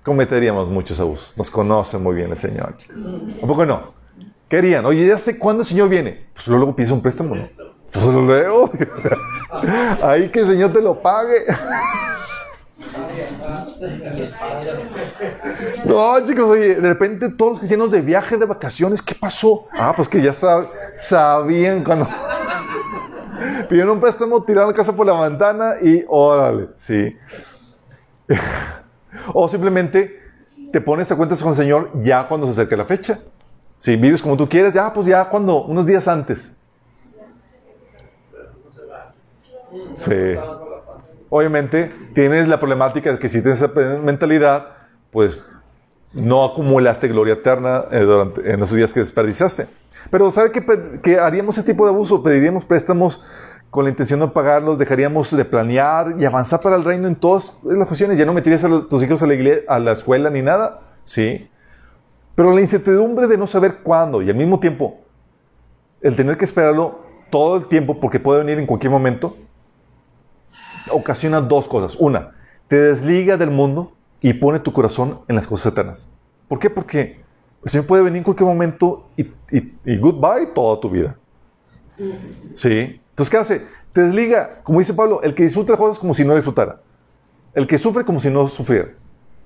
cometeríamos muchos abusos. Nos conoce muy bien el Señor, chicos. ¿A poco no? ¿Qué harían? Oye, ya sé cuándo el Señor viene. Pues luego pides un préstamo, ¿no? Pues lo leo. Ahí que el Señor te lo pague. No, chicos, oye, de repente todos los cristianos de viaje, de vacaciones, ¿qué pasó? Ah, pues que ya sabían cuando pidieron un préstamo, tiraron la casa por la ventana y órale, sí. o simplemente te pones a cuentas con el Señor ya cuando se acerca la fecha. Si vives como tú quieres, ya, pues ya cuando, unos días antes. Sí. Obviamente, tienes la problemática de que si tienes esa mentalidad, pues no acumulaste gloria eterna eh, durante, en los días que desperdiciaste. Pero ¿sabe qué, haríamos ese tipo de abuso? Pediríamos préstamos con la intención de pagarlos, dejaríamos de planear y avanzar para el reino en todas las cuestiones. Ya no meterías a tus hijos a la, iglesia, a la escuela ni nada, ¿sí? Pero la incertidumbre de no saber cuándo y al mismo tiempo el tener que esperarlo todo el tiempo porque puede venir en cualquier momento, ocasiona dos cosas. Una, te desliga del mundo y pone tu corazón en las cosas eternas. ¿Por qué? Porque el Señor puede venir en cualquier momento y, y, goodbye toda tu vida. ¿Sí? Entonces, ¿qué hace? Te desliga, como dice Pablo, el que disfruta las cosas como si no disfrutara. El que sufre como si no sufriera.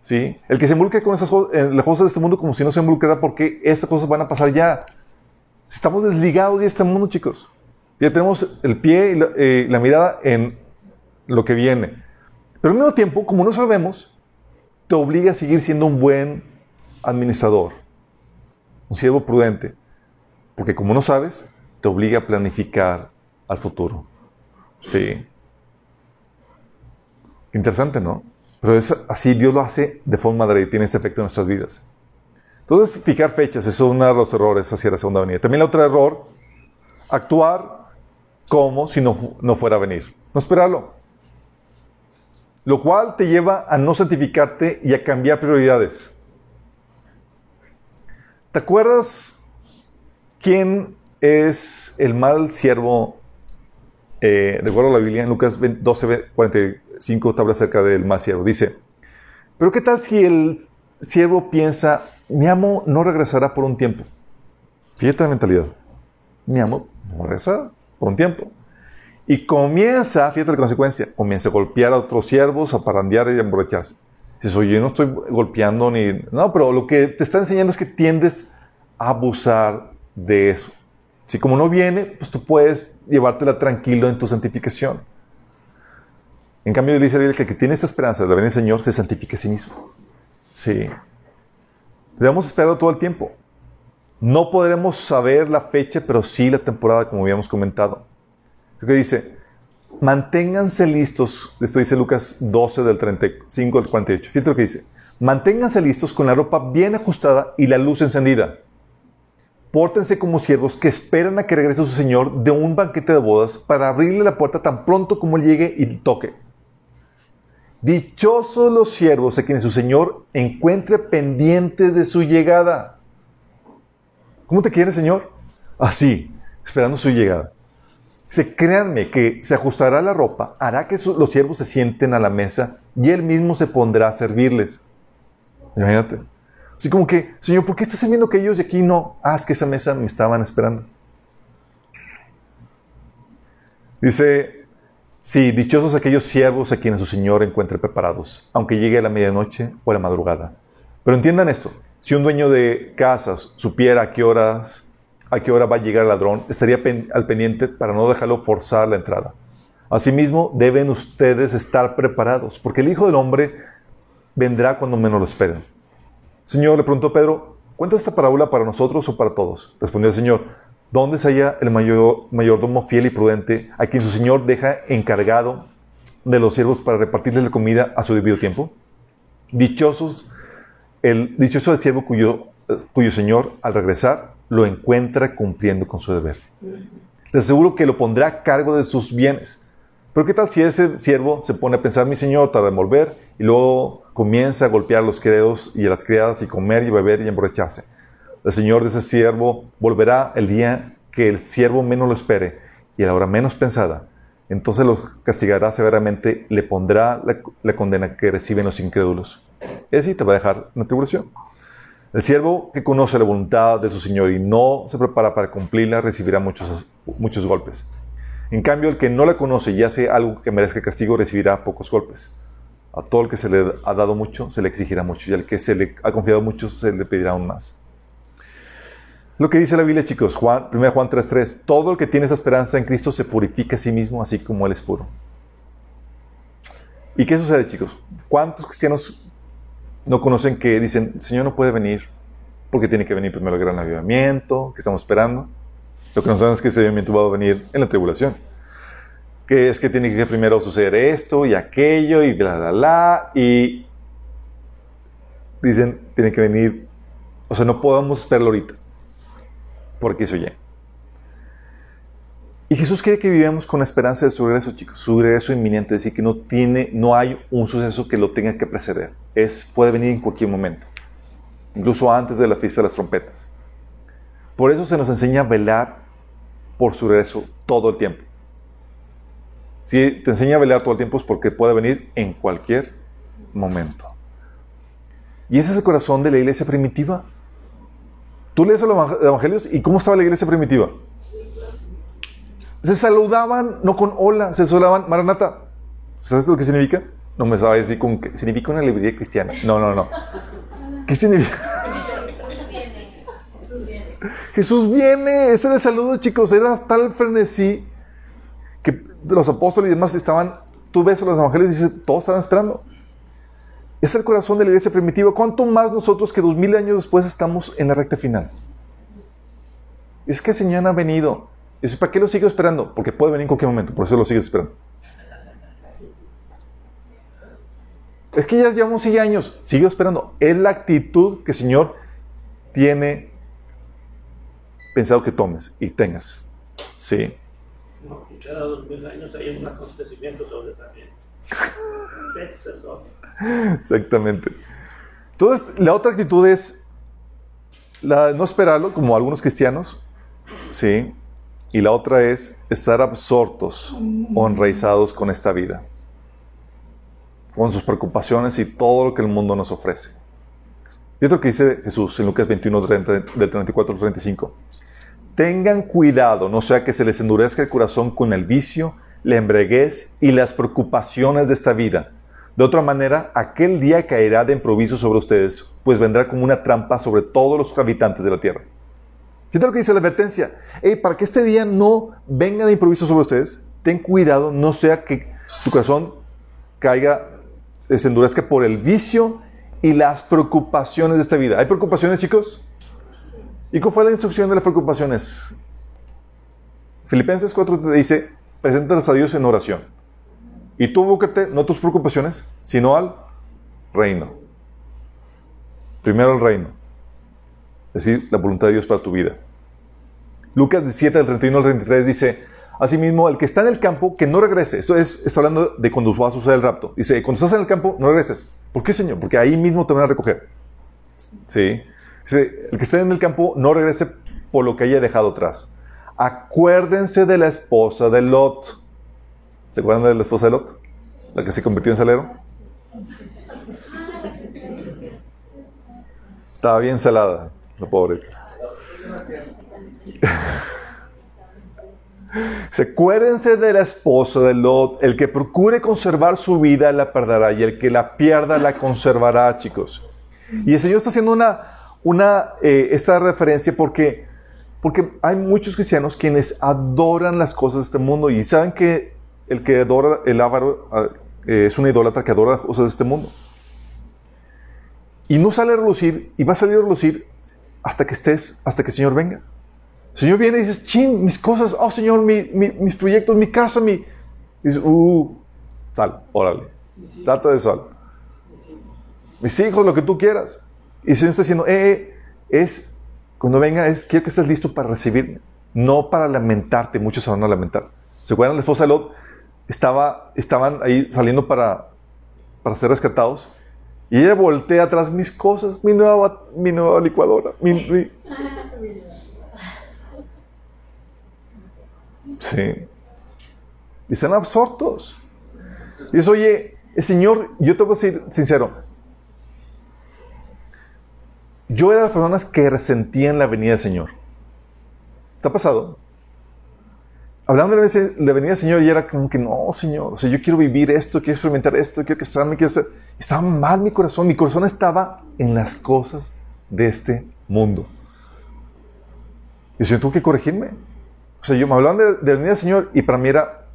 ¿Sí? El que se involucra con esas cosas, en las cosas de este mundo como si no se involucrara porque esas cosas van a pasar ya. Estamos desligados de este mundo, chicos. Ya tenemos el pie y la, eh, la mirada en lo que viene. Pero al mismo tiempo, como no sabemos, te obliga a seguir siendo un buen administrador, un siervo prudente, porque como no sabes, te obliga a planificar al futuro. Sí. Interesante, ¿no? Pero es así, Dios lo hace de forma y tiene este efecto en nuestras vidas. Entonces, fijar fechas, es uno de los errores hacia la segunda venida. También el otro error, actuar como si no, no fuera a venir. No esperarlo lo cual te lleva a no santificarte y a cambiar prioridades. ¿Te acuerdas quién es el mal siervo? Eh, de acuerdo a la Biblia, en Lucas 12, 45 habla acerca del mal siervo. Dice, pero ¿qué tal si el siervo piensa, mi amo no regresará por un tiempo. Fíjate la mentalidad. Mi amo no regresará por un tiempo. Y comienza, fíjate la consecuencia, comienza a golpear a otros siervos, a parandear y a emborracharse. Dices, oye, yo no estoy golpeando ni... No, pero lo que te está enseñando es que tiendes a abusar de eso. Si como no viene, pues tú puedes llevártela tranquilo en tu santificación. En cambio, dice la que el que tiene esta esperanza de la venida del Señor se santifique a sí mismo. Sí. Debemos esperarlo todo el tiempo. No podremos saber la fecha, pero sí la temporada, como habíamos comentado. Que dice, manténganse listos, esto dice Lucas 12 del 35 al 48. Fíjate lo que dice, manténganse listos con la ropa bien ajustada y la luz encendida. Pórtense como siervos que esperan a que regrese su Señor de un banquete de bodas para abrirle la puerta tan pronto como llegue y toque. Dichosos los siervos a quienes su Señor encuentre pendientes de su llegada. ¿Cómo te quiere, Señor? Así, esperando su llegada. Se créanme que se ajustará la ropa, hará que los siervos se sienten a la mesa y él mismo se pondrá a servirles. Imagínate. Así como que, Señor, ¿por qué estás viendo que ellos de aquí no? Ah, es que esa mesa me estaban esperando. Dice, sí, dichosos aquellos siervos a quienes su Señor encuentre preparados, aunque llegue a la medianoche o a la madrugada. Pero entiendan esto, si un dueño de casas supiera a qué horas a qué hora va a llegar el ladrón, estaría al pendiente para no dejarlo forzar la entrada. Asimismo, deben ustedes estar preparados, porque el Hijo del Hombre vendrá cuando menos lo esperen. Señor, le preguntó Pedro, ¿cuenta esta parábola para nosotros o para todos? Respondió el Señor, ¿dónde se halla el mayor, mayordomo fiel y prudente a quien su Señor deja encargado de los siervos para repartirle la comida a su debido tiempo? Dichosos, el dichoso el siervo cuyo, cuyo Señor, al regresar, lo encuentra cumpliendo con su deber. Les aseguro que lo pondrá a cargo de sus bienes. Pero ¿qué tal si ese siervo se pone a pensar, mi señor, tarda en volver, y luego comienza a golpear a los criados y a las criadas y comer y beber y emborracharse? El señor de ese siervo volverá el día que el siervo menos lo espere y a la hora menos pensada. Entonces los castigará severamente, le pondrá la, condena que reciben los incrédulos. Ese te va a dejar en la tribulación. El siervo que conoce la voluntad de su Señor y no se prepara para cumplirla recibirá muchos, muchos golpes. En cambio, el que no la conoce y hace algo que merezca castigo recibirá pocos golpes. A todo el que se le ha dado mucho, se le exigirá mucho, y al que se le ha confiado mucho, se le pedirá aún más. Lo que dice la Biblia, chicos, Juan, 1 Juan 3:3, todo el que tiene esa esperanza en Cristo se purifica a sí mismo, así como Él es puro. ¿Y qué sucede, chicos? ¿Cuántos cristianos no conocen que dicen, Señor no puede venir porque tiene que venir primero el gran avivamiento que estamos esperando. Lo que no saben es que ese avivamiento va a venir en la tribulación. Que es que tiene que primero suceder esto y aquello y bla, bla, bla. Y dicen, tiene que venir. O sea, no podemos esperarlo ahorita. Porque eso ya. Y Jesús quiere que vivamos con la esperanza de su regreso, chicos, su regreso inminente, es decir, que no tiene, no hay un suceso que lo tenga que preceder. Es, puede venir en cualquier momento, incluso antes de la fiesta de las trompetas. Por eso se nos enseña a velar por su regreso todo el tiempo. Si te enseña a velar todo el tiempo es porque puede venir en cualquier momento. Y ese es el corazón de la iglesia primitiva. Tú lees los evangelios y ¿cómo estaba la iglesia primitiva? Se saludaban, no con hola, se saludaban, Maranata. ¿Sabes lo que significa? No me sabes decir con qué. Significa una librería cristiana. No, no, no. ¿Qué significa? Jesús viene. Ese era el saludo, chicos. Era tal frenesí que los apóstoles y demás estaban. Tú ves los evangelios y dices, todos estaban esperando. Es el corazón de la iglesia primitiva. ¿Cuánto más nosotros que dos mil años después estamos en la recta final? Es que el Señor ha venido. Y dice, ¿para qué lo sigo esperando? Porque puede venir en cualquier momento, por eso lo sigues esperando. Es que ya llevamos 6 años, sigue esperando. Es la actitud que el Señor tiene pensado que tomes y tengas. Sí. cada dos mil años hay un acontecimiento sobresaliente. Exactamente. Entonces, la otra actitud es la de no esperarlo, como algunos cristianos, ¿sí? Y la otra es estar absortos o enraizados con esta vida, con sus preocupaciones y todo lo que el mundo nos ofrece. Fíjate lo que dice Jesús en Lucas 21, 30, del 34 al 35. Tengan cuidado, no sea que se les endurezca el corazón con el vicio, la embriaguez y las preocupaciones de esta vida. De otra manera, aquel día caerá de improviso sobre ustedes, pues vendrá como una trampa sobre todos los habitantes de la tierra. Fíjate lo que dice la advertencia. Hey, para que este día no venga de improviso sobre ustedes, ten cuidado, no sea que tu corazón caiga, se endurezca por el vicio y las preocupaciones de esta vida. ¿Hay preocupaciones, chicos? ¿Y cuál fue la instrucción de las preocupaciones? Filipenses 4 te dice, preséntalas a Dios en oración. Y tú búscate no tus preocupaciones, sino al reino. Primero el reino. Es decir, la voluntad de Dios para tu vida. Lucas 17, del 31 al 33 dice, Asimismo, el que está en el campo, que no regrese. Esto es, está hablando de cuando va a suceder el rapto. Dice, cuando estás en el campo, no regreses. ¿Por qué, Señor? Porque ahí mismo te van a recoger. Sí. Dice, el que esté en el campo, no regrese por lo que haya dejado atrás. Acuérdense de la esposa de Lot. ¿Se acuerdan de la esposa de Lot? La que se convirtió en salero. Estaba bien salada, la pobre. Se acuérdense de la esposa de Lot. El que procure conservar su vida la perderá y el que la pierda la conservará, chicos. Y el Señor está haciendo una, una eh, esta referencia porque, porque hay muchos cristianos quienes adoran las cosas de este mundo y saben que el que adora el ávaro ah, eh, es una idólatra que adora las cosas de este mundo. Y no sale a relucir y va a salir a relucir hasta que estés, hasta que el Señor venga. El Señor viene y dices, chin, mis cosas, oh Señor, mis proyectos, mi casa, mi... Y dices, uh, sal, órale, trata de sal. Mis hijos, lo que tú quieras. Y el Señor está diciendo, eh, eh, es, cuando venga, es, quiero que estés listo para recibirme, no para lamentarte. Muchos se van a lamentar. ¿Se acuerdan? La esposa de Lot estaba, estaban ahí saliendo para, para ser rescatados. Y ella voltea atrás mis cosas, mi nueva, mi nueva licuadora, mi, Sí. Y están absortos. Y dice, oye, el Señor, yo te voy a decir sincero, yo era de las personas que resentían la venida del Señor. ¿Te ha pasado? Hablando de la venida del Señor y era como que no, Señor, o sea, yo quiero vivir esto, quiero experimentar esto, quiero que estarme, quiero hacer. Estaba mal mi corazón, mi corazón estaba en las cosas de este mundo. Y el Señor tuvo que corregirme. O sea, yo me hablaban de, venir al Señor y para mí era,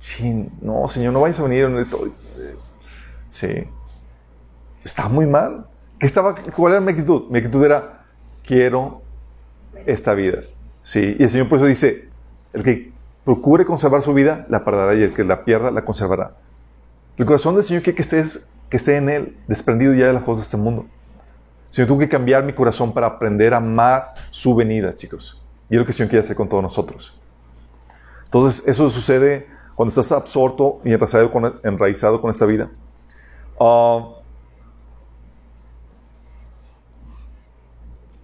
no, Señor, no vayas a venir. Sí. Estaba muy mal. ¿Qué estaba, ¿Cuál era mi actitud? Mi actitud era, quiero esta vida. Sí. Y el Señor por eso dice, el que procure conservar su vida, la perderá y el que la pierda, la conservará. El corazón del Señor quiere que, estés, que esté en Él, desprendido ya de las cosas de este mundo. Señor tuvo que cambiar mi corazón para aprender a amar su venida, chicos. Y es lo que el Señor quiere hacer con todos nosotros. Entonces, eso sucede cuando estás absorto y enraizado con, enraizado con esta vida. Ah,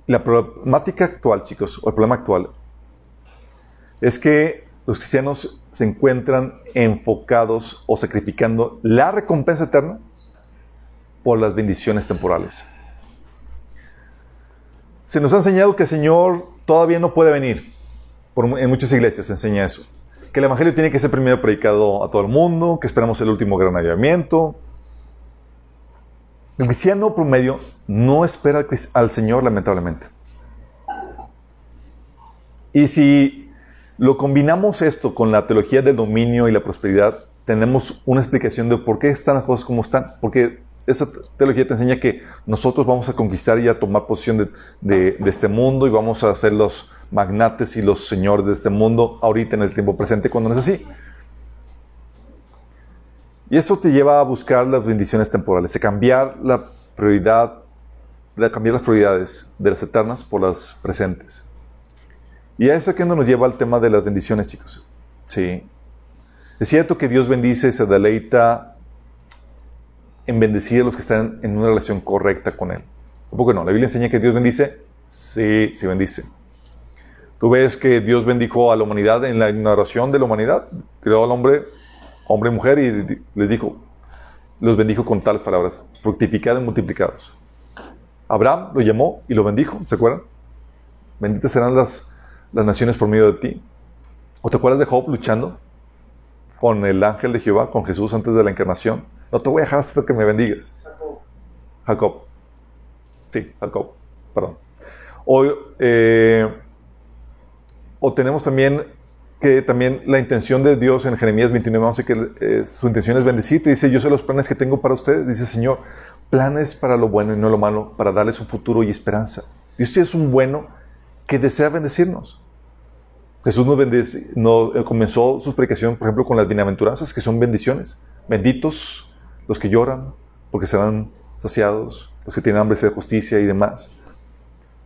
la problemática actual, chicos, o el problema actual, es que los cristianos se encuentran enfocados o sacrificando la recompensa eterna por las bendiciones temporales. Se nos ha enseñado que el Señor todavía no puede venir en muchas iglesias se enseña eso. Que el Evangelio tiene que ser primero predicado a todo el mundo, que esperamos el último gran avivamiento. El cristiano promedio no espera al Señor, lamentablemente. Y si lo combinamos esto con la teología del dominio y la prosperidad, tenemos una explicación de por qué están las cosas como están. Porque esa teología te enseña que nosotros vamos a conquistar y a tomar posición de, este mundo y vamos a ser los magnates y los señores de este mundo ahorita en el tiempo presente cuando no es así. Y eso te lleva a buscar las bendiciones temporales, a cambiar la prioridad, a cambiar las prioridades de las eternas por las presentes. Y a eso que nos lleva al tema de las bendiciones, chicos. Sí. Es cierto que Dios bendice, se deleita en bendecir a los que están en una relación correcta con Él. ¿Por qué no? La Biblia enseña que Dios bendice. Sí, sí bendice. Tú ves que Dios bendijo a la humanidad en la ignoración de la humanidad. Creó al hombre, hombre y mujer, y les dijo, los bendijo con tales palabras, fructificad y multiplicados. Abraham lo llamó y lo bendijo, ¿se acuerdan? Benditas serán las, las naciones por medio de ti. ¿O te acuerdas de Job luchando con el ángel de Jehová, con Jesús antes de la encarnación? No te voy a dejar hasta que me bendigas. Jacob. Sí, Jacob. Perdón. O, eh, o tenemos también que también la intención de Dios en Jeremías 29, 11, que eh, su intención es bendecirte. Dice, yo sé los planes que tengo para ustedes. Dice, Señor, planes para lo bueno y no lo malo, para darles un futuro y esperanza. Dios es un bueno que desea bendecirnos. Jesús nos, bendice, eh, comenzó su predicación, por ejemplo, con las bienaventuranzas, que son bendiciones. Benditos los que lloran, porque serán saciados, los que tienen hambre de justicia y demás.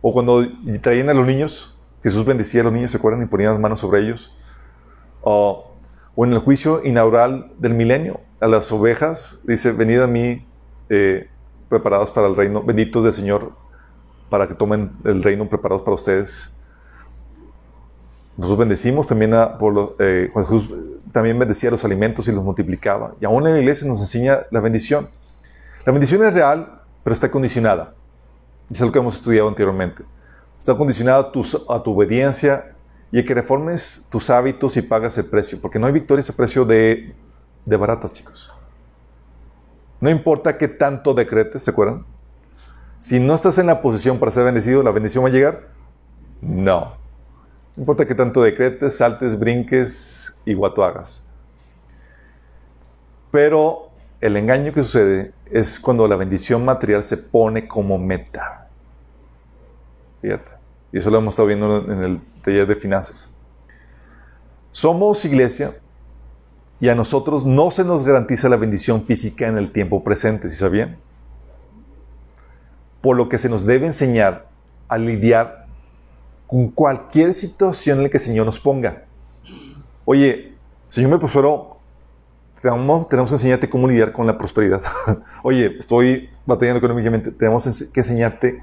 O cuando traían a los niños, Jesús bendecía a los niños, ¿se acuerdan? Y ponía las manos sobre ellos. O, en el juicio inaugural del milenio, a las ovejas, dice, venid a mí eh, preparados para el reino, benditos del Señor, para que tomen el reino preparados para ustedes. Nosotros bendecimos también a, por eh, cuando Jesús también bendecía los alimentos y los multiplicaba. Y aún en la iglesia nos enseña la bendición. La bendición es real, pero está condicionada. Es algo que hemos estudiado anteriormente. Está condicionada a tu, a tu obediencia y a que reformes tus hábitos y pagas el precio. Porque no hay victoria a precio de, de baratas, chicos. No importa qué tanto decretes, ¿se acuerdan? Si no estás en la posición para ser bendecido, ¿la bendición va a llegar? No. No importa qué tanto decretes, saltes, brinques y guato hagas. Pero el engaño que sucede es cuando la bendición material se pone como meta. Fíjate. Y eso lo hemos estado viendo en el taller de finanzas. Somos iglesia y a nosotros no se nos garantiza la bendición física en el tiempo presente, ¿sí sabían? Por lo que se nos debe enseñar a lidiar con cualquier situación en la que el Señor nos ponga. Oye, Señor me prosperó, tenemos, tenemos que enseñarte cómo lidiar con la prosperidad. Oye, estoy batallando económicamente, tenemos que enseñarte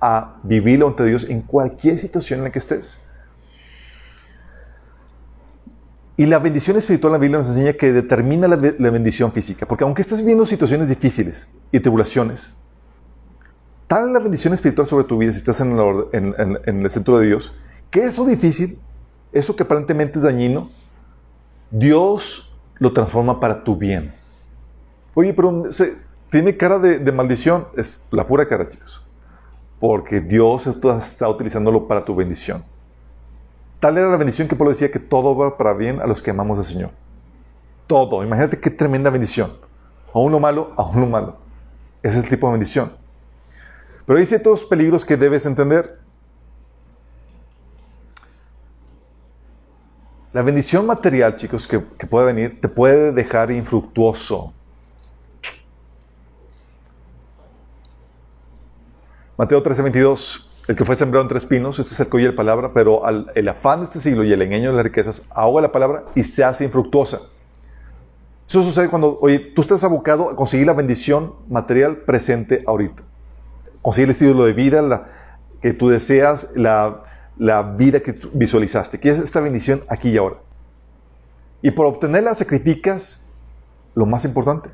a vivir ante Dios en cualquier situación en la que estés. Y la bendición espiritual, la Biblia nos enseña que determina la, bendición física. Porque aunque estés viviendo situaciones difíciles y tribulaciones, tal es la bendición espiritual sobre tu vida si estás en el, centro de Dios, que eso difícil, eso que aparentemente es dañino, Dios lo transforma para tu bien. Oye, pero tiene cara de, de maldición. Es la pura cara, chicos. Porque Dios está utilizándolo para tu bendición. Tal era la bendición que Pablo decía que todo va para bien a los que amamos al Señor. Todo. Imagínate qué tremenda bendición. Aún lo malo, aún lo malo. Ese es el tipo de bendición. Pero hay ciertos peligros que debes entender. La bendición material, chicos, que, puede venir, te puede dejar infructuoso. Mateo 13, 22. El que fue sembrado entre espinos, este es el oye la palabra, pero el afán de este siglo y el engaño de las riquezas ahoga la palabra y se hace infructuosa. Eso sucede cuando, oye, tú estás abocado a conseguir la bendición material presente ahorita. Conseguir el estilo de vida que tú deseas, la, la vida que visualizaste. Quieres esta bendición aquí y ahora. Y por obtenerla sacrificas lo más importante.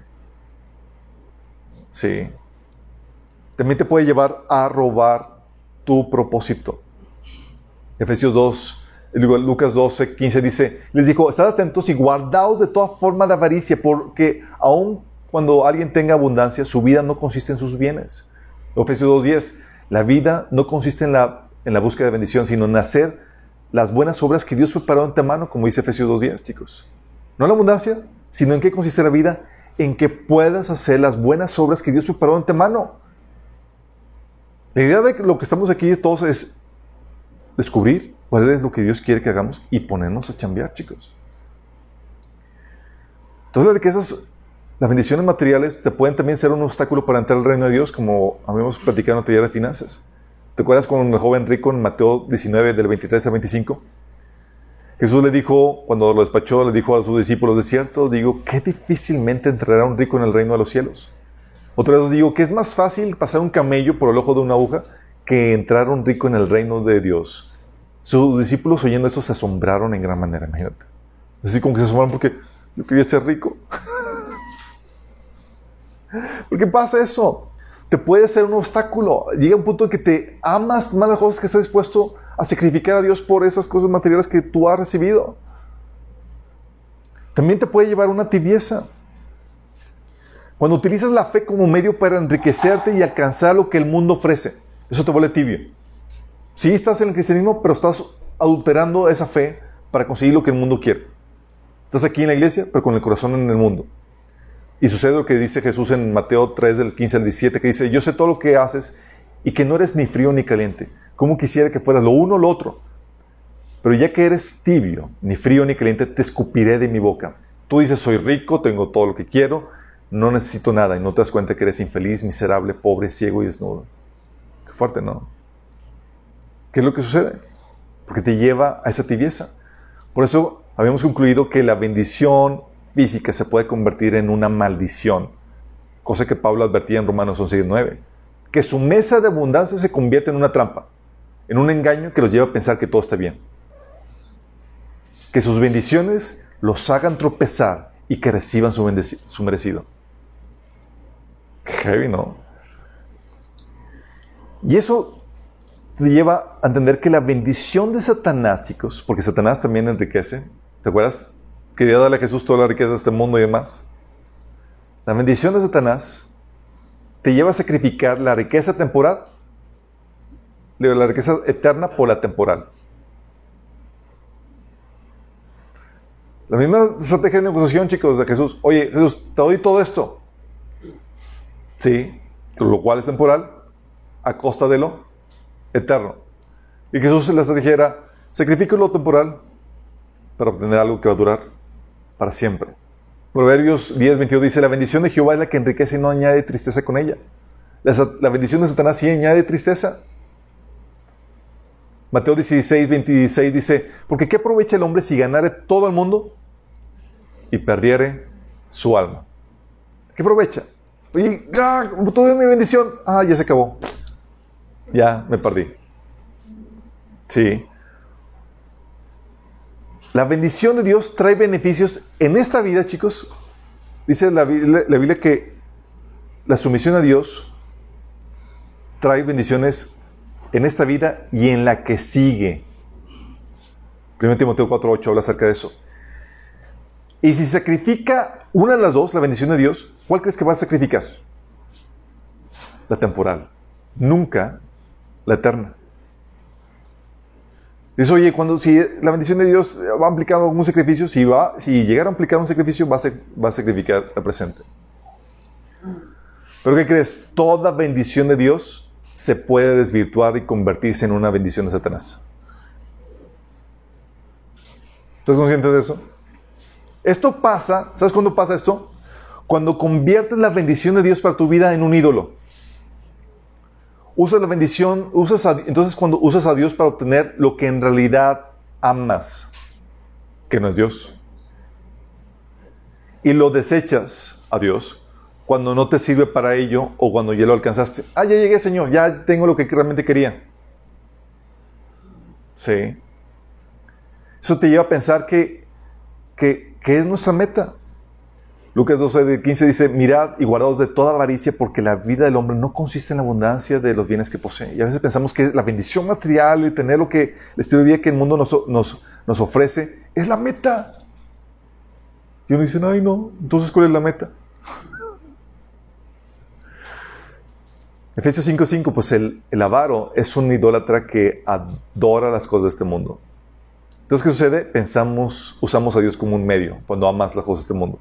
Sí. También te puede llevar a robar tu propósito. Efesios 2, Lucas 12, 15 dice, les dijo, estad atentos y guardaos de toda forma de avaricia, porque aun cuando alguien tenga abundancia, su vida no consiste en sus bienes. Efesios 2, 10, la vida no consiste en la, en la búsqueda de bendición, sino en hacer las buenas obras que Dios preparó en mano, como dice Efesios 2.10, chicos. No en la abundancia, sino en qué consiste la vida, en que puedas hacer las buenas obras que Dios preparó en mano. La idea de lo que estamos aquí todos es descubrir cuál es lo que Dios quiere que hagamos y ponernos a chambear, chicos. Entonces, que esas, las bendiciones materiales te pueden también ser un obstáculo para entrar al reino de Dios, como habíamos platicado en la taller de finanzas. ¿Te acuerdas con el joven rico en Mateo 19, del 23 al 25? Jesús le dijo, cuando lo despachó, le dijo a sus discípulos, de cierto, digo, qué difícilmente entrará un rico en el reino de los cielos. Otra vez os digo que es más fácil pasar un camello por el ojo de una aguja que entrar un rico en el reino de Dios. Sus discípulos oyendo eso se asombraron en gran manera, imagínate. Así como que se asombraron porque yo quería ser rico. ¿Por qué pasa eso? te puede ser un obstáculo. Llega un punto en que te amas más las cosas que estás dispuesto a sacrificar a Dios por esas cosas materiales que tú has recibido. También te puede llevar una tibieza. Cuando utilizas la fe como medio para enriquecerte y alcanzar lo que el mundo ofrece, eso te vuelve tibio. Sí estás en el cristianismo, pero estás adulterando esa fe para conseguir lo que el mundo quiere. Estás aquí en la iglesia, pero con el corazón en el mundo. Y sucede lo que dice Jesús en Mateo 3 del 15 al 17, que dice, yo sé todo lo que haces y que no eres ni frío ni caliente. ¿Cómo quisiera que fueras lo uno o lo otro? Pero ya que eres tibio, ni frío ni caliente, te escupiré de mi boca. Tú dices, soy rico, tengo todo lo que quiero, no necesito nada y no te das cuenta que eres infeliz, miserable, pobre, ciego y desnudo. Qué fuerte, ¿no? ¿Qué es lo que sucede? Porque te lleva a esa tibieza. Por eso habíamos concluido que la bendición física se puede convertir en una maldición, cosa que Pablo advertía en Romanos 11.9. que su mesa de abundancia se convierte en una trampa, en un engaño que los lleva a pensar que todo está bien. Que sus bendiciones los hagan tropezar y que reciban su, su merecido. Heavy, ¿no? Y eso te lleva a entender que la bendición de Satanás, chicos, porque Satanás también enriquece, ¿te acuerdas? Quería darle a Jesús toda la riqueza de este mundo y demás. La bendición de Satanás te lleva a sacrificar la riqueza temporal, la riqueza eterna por la temporal. La misma estrategia de negociación, chicos, de Jesús. Oye, Jesús, te doy todo esto. Sí, lo cual es temporal, a costa de lo eterno. Y Jesús la estrategia era, sacrifico lo temporal para obtener algo que va a durar para siempre. Proverbios 10, 22 dice, la bendición de Jehová es la que enriquece y no añade tristeza con ella. La, bendición de Satanás sí añade tristeza. Mateo 16, 26 dice, porque ¿qué aprovecha el hombre si ganare todo el mundo y perdiere su alma? ¿Qué aprovecha? Y ah, tuve mi bendición. Ah, ya se acabó. Ya me perdí. Sí. La bendición de Dios trae beneficios en esta vida, chicos. Dice la Biblia, que la sumisión a Dios trae bendiciones en esta vida y en la que sigue. 1 Timoteo 4.8 habla acerca de eso. Y si sacrifica una de las dos, la bendición de Dios, ¿cuál crees que va a sacrificar? La temporal. Nunca la eterna. Dice, oye, cuando, si la bendición de Dios va a implicar algún sacrificio, si, va, si llegara a implicar un sacrificio, va a, va a sacrificar el presente. Pero ¿qué crees? Toda bendición de Dios se puede desvirtuar y convertirse en una bendición de Satanás. ¿Estás consciente de eso? Esto pasa, ¿sabes cuándo pasa esto? Cuando conviertes la bendición de Dios para tu vida en un ídolo. Usas la bendición, usas entonces cuando usas a Dios para obtener lo que en realidad amas, que no es Dios. Y lo desechas a Dios cuando no te sirve para ello o cuando ya lo alcanzaste. Ah, ya llegué, Señor, ya tengo lo que realmente quería. Sí. Eso te lleva a pensar que, que, que es nuestra meta. Lucas 12, 15 dice, mirad y guardaos de toda avaricia porque la vida del hombre no consiste en la abundancia de los bienes que posee. Y a veces pensamos que la bendición material y tener lo que, el estilo de vida que el mundo nos, nos, nos ofrece es la meta. Y uno dice, ay no, entonces ¿cuál es la meta? Efesios 5:5, pues el, el avaro es un idólatra que adora las cosas de este mundo. Entonces, ¿qué sucede? Pensamos, usamos a Dios como un medio cuando amas las cosas de este mundo.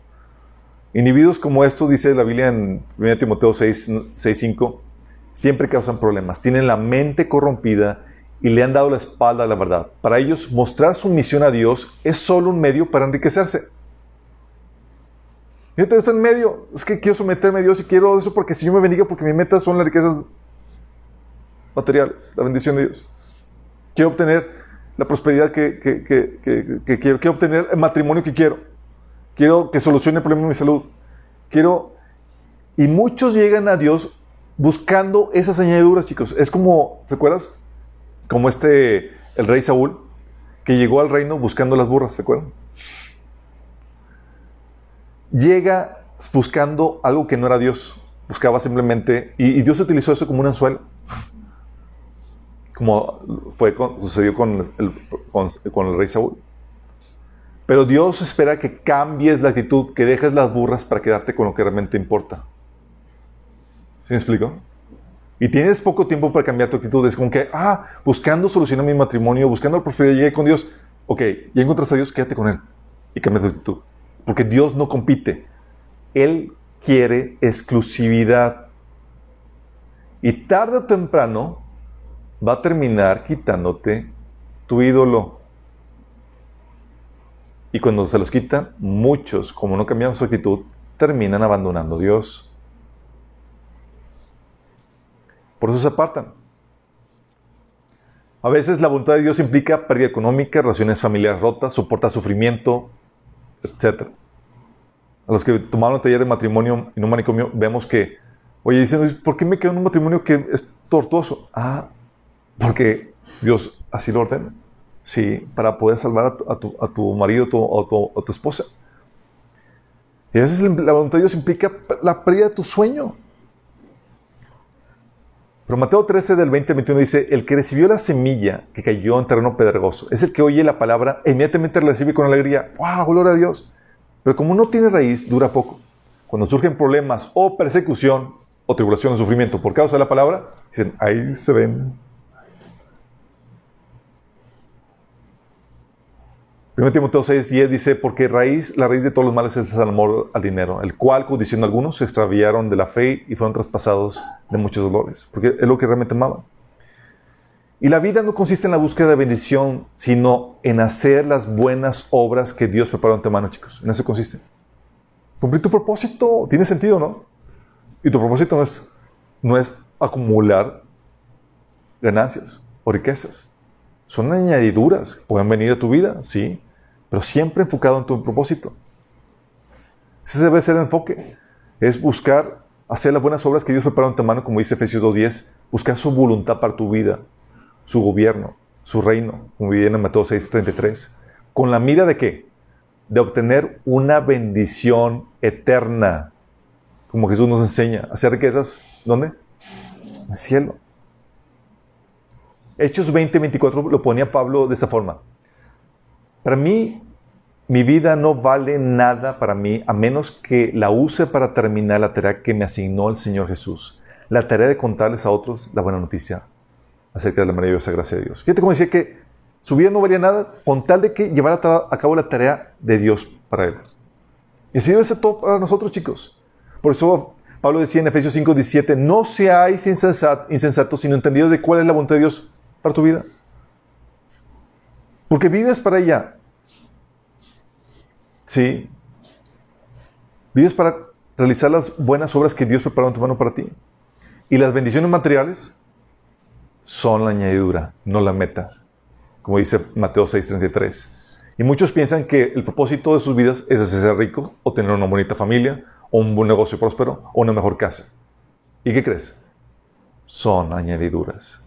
Individuos como estos, dice la Biblia en 1 Timoteo 6:5, siempre causan problemas. Tienen la mente corrompida y le han dado la espalda a la verdad. Para ellos, mostrar su misión a Dios es solo un medio para enriquecerse. Fíjate, es en medio. Es que quiero someterme a Dios y quiero eso porque si yo me bendiga, porque mi meta son las riquezas materiales, la bendición de Dios. Quiero obtener la prosperidad que, que, que quiero. Quiero obtener el matrimonio que quiero. Quiero que solucione el problema de mi salud. Quiero... Y muchos llegan a Dios buscando esas añadiduras, chicos. Es como, ¿te acuerdas? Como este, el rey Saúl, que llegó al reino buscando las burras, ¿te acuerdan? Llega buscando algo que no era Dios. buscaba simplemente, y, Dios utilizó eso como un anzuelo, como fue sucedió con con el rey Saúl. Pero Dios espera que cambies la actitud, que dejes las burras para quedarte con lo que realmente importa. ¿Sí me explico? Y tienes poco tiempo para cambiar tu actitud. Es como que, ah, buscando solucionar mi matrimonio, buscando la prosperidad, llegué con Dios. Ok, ya encontraste a Dios, quédate con Él y cambia tu actitud. Porque Dios no compite. Él quiere exclusividad. Y tarde o temprano va a terminar quitándote tu ídolo. Y cuando se los quitan, muchos, como no cambian su actitud, terminan abandonando a Dios. Por eso se apartan. A veces la voluntad de Dios implica pérdida económica, relaciones familiares rotas, soporta sufrimiento, etc. A los que tomaron el taller de matrimonio en un manicomio, vemos que, oye, dicen, ¿por qué me quedo en un matrimonio que es tortuoso? Ah, porque Dios así lo ordena. ¿Sí? Para poder salvar a tu, marido o a tu, esposa. Y a veces la voluntad de Dios implica la pérdida de tu sueño. Pero Mateo 13 del 20 al 21 dice, el que recibió la semilla que cayó en terreno pedregoso, es el que oye la palabra e inmediatamente la recibe con alegría. ¡Wow! Gloria a Dios. Pero como no tiene raíz, dura poco. Cuando surgen problemas o persecución o tribulación o sufrimiento por causa de la palabra, dicen, ahí se ven 1 Timoteo 6, 10 dice, porque raíz, la raíz de todos los males es el amor al dinero, el cual, diciendo algunos, se extraviaron de la fe y fueron traspasados de muchos dolores, porque es lo que realmente amaban. Y la vida no consiste en la búsqueda de bendición, sino en hacer las buenas obras que Dios preparó antemano, chicos. En eso consiste. Cumplir tu propósito. Tiene sentido, ¿no? Y tu propósito no es, no es acumular ganancias o riquezas. Son añadiduras. Pueden venir a tu vida, sí pero siempre enfocado en tu propósito. Ese debe ser el enfoque. Es buscar hacer las buenas obras que Dios preparó en tu mano, como dice Efesios 2.10, buscar su voluntad para tu vida, su gobierno, su reino, como viene en Mateo 6.33. ¿Con la mira de qué? De obtener una bendición eterna, como Jesús nos enseña. Hacer riquezas, ¿dónde? En el cielo. Hechos 20.24 lo ponía Pablo de esta forma. Para mí, mi vida no vale nada para mí a menos que la use para terminar la tarea que me asignó el Señor Jesús. La tarea de contarles a otros la buena noticia acerca de la maravillosa gracia de Dios. Fíjate cómo decía que su vida no valía nada con tal de que llevara a cabo la tarea de Dios para él. Y así debe ser todo para nosotros, chicos. Por eso Pablo decía en Efesios 5, 17, no seáis insensatos, sino entendidos de cuál es la voluntad de Dios para tu vida. Porque vives para ella. Sí. Vives para realizar las buenas obras que Dios preparó en tu mano para ti. Y las bendiciones materiales son la añadidura, no la meta. Como dice Mateo 6:33. Y muchos piensan que el propósito de sus vidas es ser rico o tener una bonita familia o un buen negocio próspero o una mejor casa. ¿Y qué crees? Son añadiduras,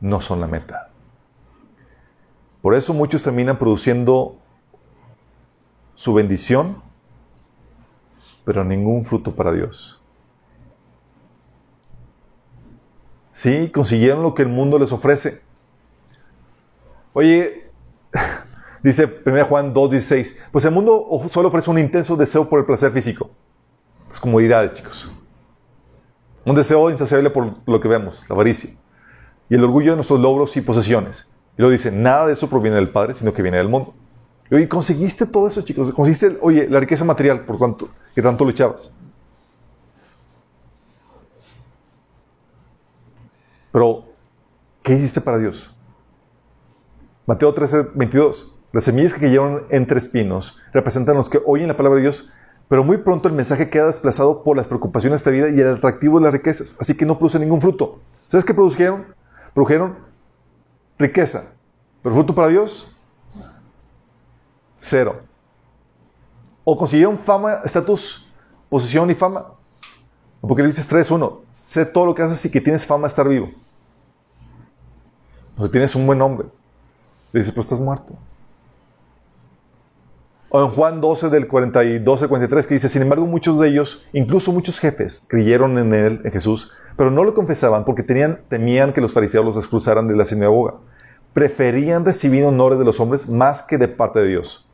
no son la meta. Por eso muchos terminan produciendo su bendición, pero ningún fruto para Dios. Sí, consiguieron lo que el mundo les ofrece. Oye, dice 1 Juan 2.16, pues el mundo solo ofrece un intenso deseo por el placer físico. Las comodidades, chicos. Un deseo insaciable por lo que vemos, la avaricia. Y el orgullo de nuestros logros y posesiones. Y lo dice, nada de eso proviene del Padre, sino que viene del mundo. Y conseguiste todo eso, chicos. Conseguiste, oye, la riqueza material por cuanto, que tanto luchabas. Pero, ¿qué hiciste para Dios? Mateo 13, 22. Las semillas que cayeron entre espinos representan los que oyen la palabra de Dios, pero muy pronto el mensaje queda desplazado por las preocupaciones de esta vida y el atractivo de las riquezas. Así que no produce ningún fruto. ¿Sabes qué produjeron? Produjeron riqueza. Pero fruto para Dios, cero. O consiguieron fama, estatus, posición y fama. Porque dices 3.1. Sé todo lo que haces y que tienes fama de estar vivo. O sea, tienes un buen nombre. Le dices, pero estás muerto. O en Juan 12 del 42 al 43 que dice, sin embargo muchos de ellos, incluso muchos jefes, creyeron en él, en Jesús, pero no lo confesaban porque tenían, temían que los fariseos los expulsaran de la sinagoga. Preferían recibir honores de los hombres más que de parte de Dios.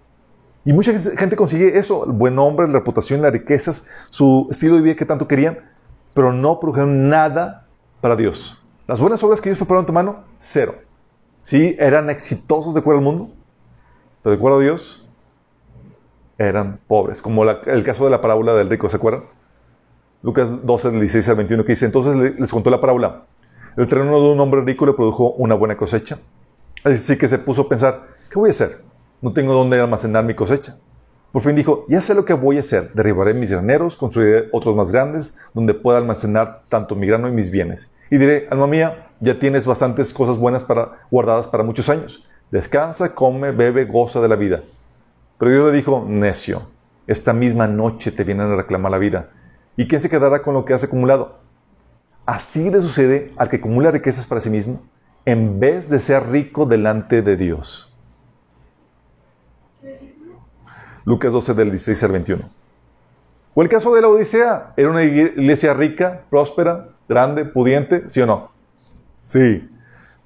Y mucha gente consigue eso, el buen nombre, la reputación, las riquezas, su estilo de vida que tanto querían, pero no produjeron nada para Dios. Las buenas obras que ellos prepararon en tu mano, cero. Sí, eran exitosos de acuerdo al mundo, pero de acuerdo a Dios, eran pobres. Como el caso de la parábola del rico, ¿se acuerdan? Lucas 12, 16 al 21, que dice, entonces les contó la parábola. El terreno de un hombre rico le produjo una buena cosecha. Así que se puso a pensar, ¿qué voy a hacer? No tengo dónde almacenar mi cosecha. Por fin dijo, ya sé lo que voy a hacer. Derribaré mis graneros, construiré otros más grandes, donde pueda almacenar tanto mi grano y mis bienes. Y diré, alma mía, ya tienes bastantes cosas buenas para, guardadas para muchos años. Descansa, come, bebe, goza de la vida. Pero Dios le dijo, necio, esta misma noche te vienen a reclamar la vida. ¿Y quién se quedará con lo que has acumulado? Así le sucede al que acumula riquezas para sí mismo, en vez de ser rico delante de Dios. Lucas 12 del 16 al 21. O el caso de la Odisea, era una iglesia rica, próspera, grande, pudiente, ¿sí o no? Sí.